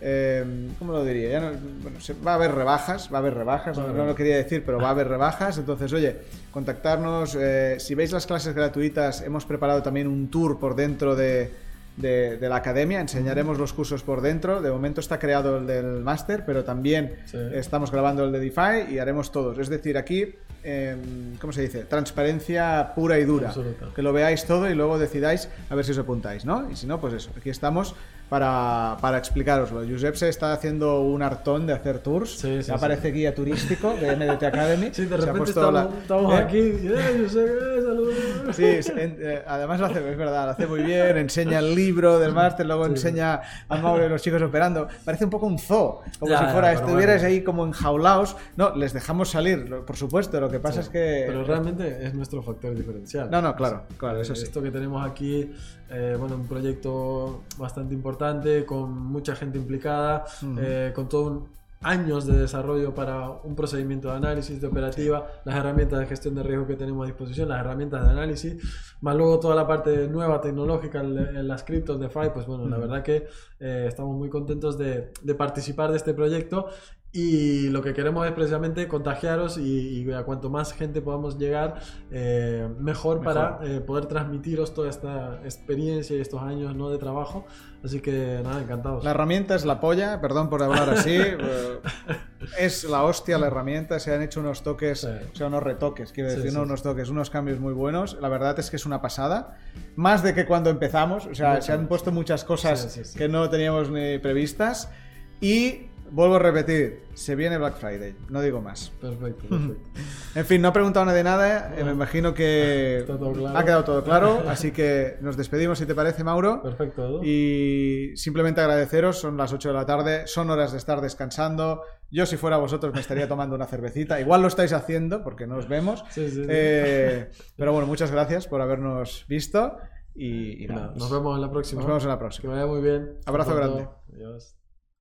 Speaker 1: eh, ¿Cómo lo diría? Ya no- bueno, se- va a haber rebajas, va a haber rebajas, no, no lo quería decir, pero va a haber rebajas. Entonces, oye, contactarnos. eh, si veis las clases gratuitas, hemos preparado también un tour por dentro de, de- de la academia. Enseñaremos los cursos por dentro. De momento está creado el del máster, pero también
Speaker 2: Sí.
Speaker 1: estamos grabando el de DeFi y haremos todos. Es decir, aquí, em, ¿cómo se dice? Transparencia pura y dura.
Speaker 2: Absoluta.
Speaker 1: Que lo veáis todo y luego decidáis a ver si os apuntáis, ¿no? Y si no, pues eso, aquí estamos para, para explicaroslo. Josep se está haciendo un hartón de hacer tours.
Speaker 2: Sí, sí,
Speaker 1: ya
Speaker 2: sí.
Speaker 1: guía turístico de MDT Academy.
Speaker 2: Sí, de repente estamos,
Speaker 1: la-
Speaker 2: estamos
Speaker 1: ¿Eh?
Speaker 2: aquí. ¡Eh, qué, saludos!
Speaker 1: Sí, en- eh, además lo hace, es verdad, lo hace muy bien, enseña el libro del máster, luego enseña a Mauro y los chicos operando. Parece un poco un zoo, como
Speaker 2: Ya,
Speaker 1: si
Speaker 2: ya,
Speaker 1: fuera,
Speaker 2: pero
Speaker 1: estuvierais
Speaker 2: bueno.
Speaker 1: ahí como enjaulados. No, les dejamos salir, por supuesto, lo que pasa es que...
Speaker 2: Pero realmente es nuestro factor diferencial.
Speaker 1: No, no, claro, claro, eso.
Speaker 2: Esto que tenemos aquí, eh, bueno, un proyecto bastante importante, con mucha gente implicada, eh, con todo un- años de desarrollo para un procedimiento de análisis de operativa, las herramientas de gestión de riesgo que tenemos a disposición, las herramientas de análisis, más luego toda la parte nueva tecnológica en, las criptos de FI, pues bueno, la verdad que eh, estamos muy contentos de, de participar de este proyecto y lo que queremos es precisamente contagiaros y, y a cuanto más gente podamos llegar, eh, mejor,
Speaker 1: Mejor.
Speaker 2: para eh, poder transmitiros toda esta experiencia y estos años ¿no? de trabajo. Así que nada, encantados.
Speaker 1: La herramienta es la polla, perdón por hablar así. eh, es la hostia la herramienta, se han hecho unos toques,
Speaker 2: Sí.
Speaker 1: o sea, unos retoques, quiero decir,
Speaker 2: sí,
Speaker 1: no
Speaker 2: sí.
Speaker 1: unos toques, unos cambios muy buenos. La verdad es que es una pasada. Más de que cuando empezamos, o sea, se han puesto muchas cosas que no teníamos ni previstas. Y vuelvo a repetir, se viene Black Friday, no digo más.
Speaker 2: Perfecto, perfecto.
Speaker 1: En fin, no he preguntado nadie nada, eh, me imagino que
Speaker 2: claro.
Speaker 1: ha quedado todo claro, así que nos despedimos si te parece, Mauro.
Speaker 2: Perfecto, Edu.
Speaker 1: Y simplemente agradeceros, son las 8 de la tarde, son horas de estar descansando. Yo si fuera vosotros me estaría tomando una cervecita. Igual lo estáis haciendo porque no os vemos.
Speaker 2: Sí, sí, sí.
Speaker 1: Eh, pero bueno, muchas gracias por habernos visto y, y
Speaker 2: Nada, nos vemos en la próxima.
Speaker 1: nos vemos en la
Speaker 2: Que
Speaker 1: próxima.
Speaker 2: vaya muy bien.
Speaker 1: Abrazo grande.
Speaker 2: Adiós.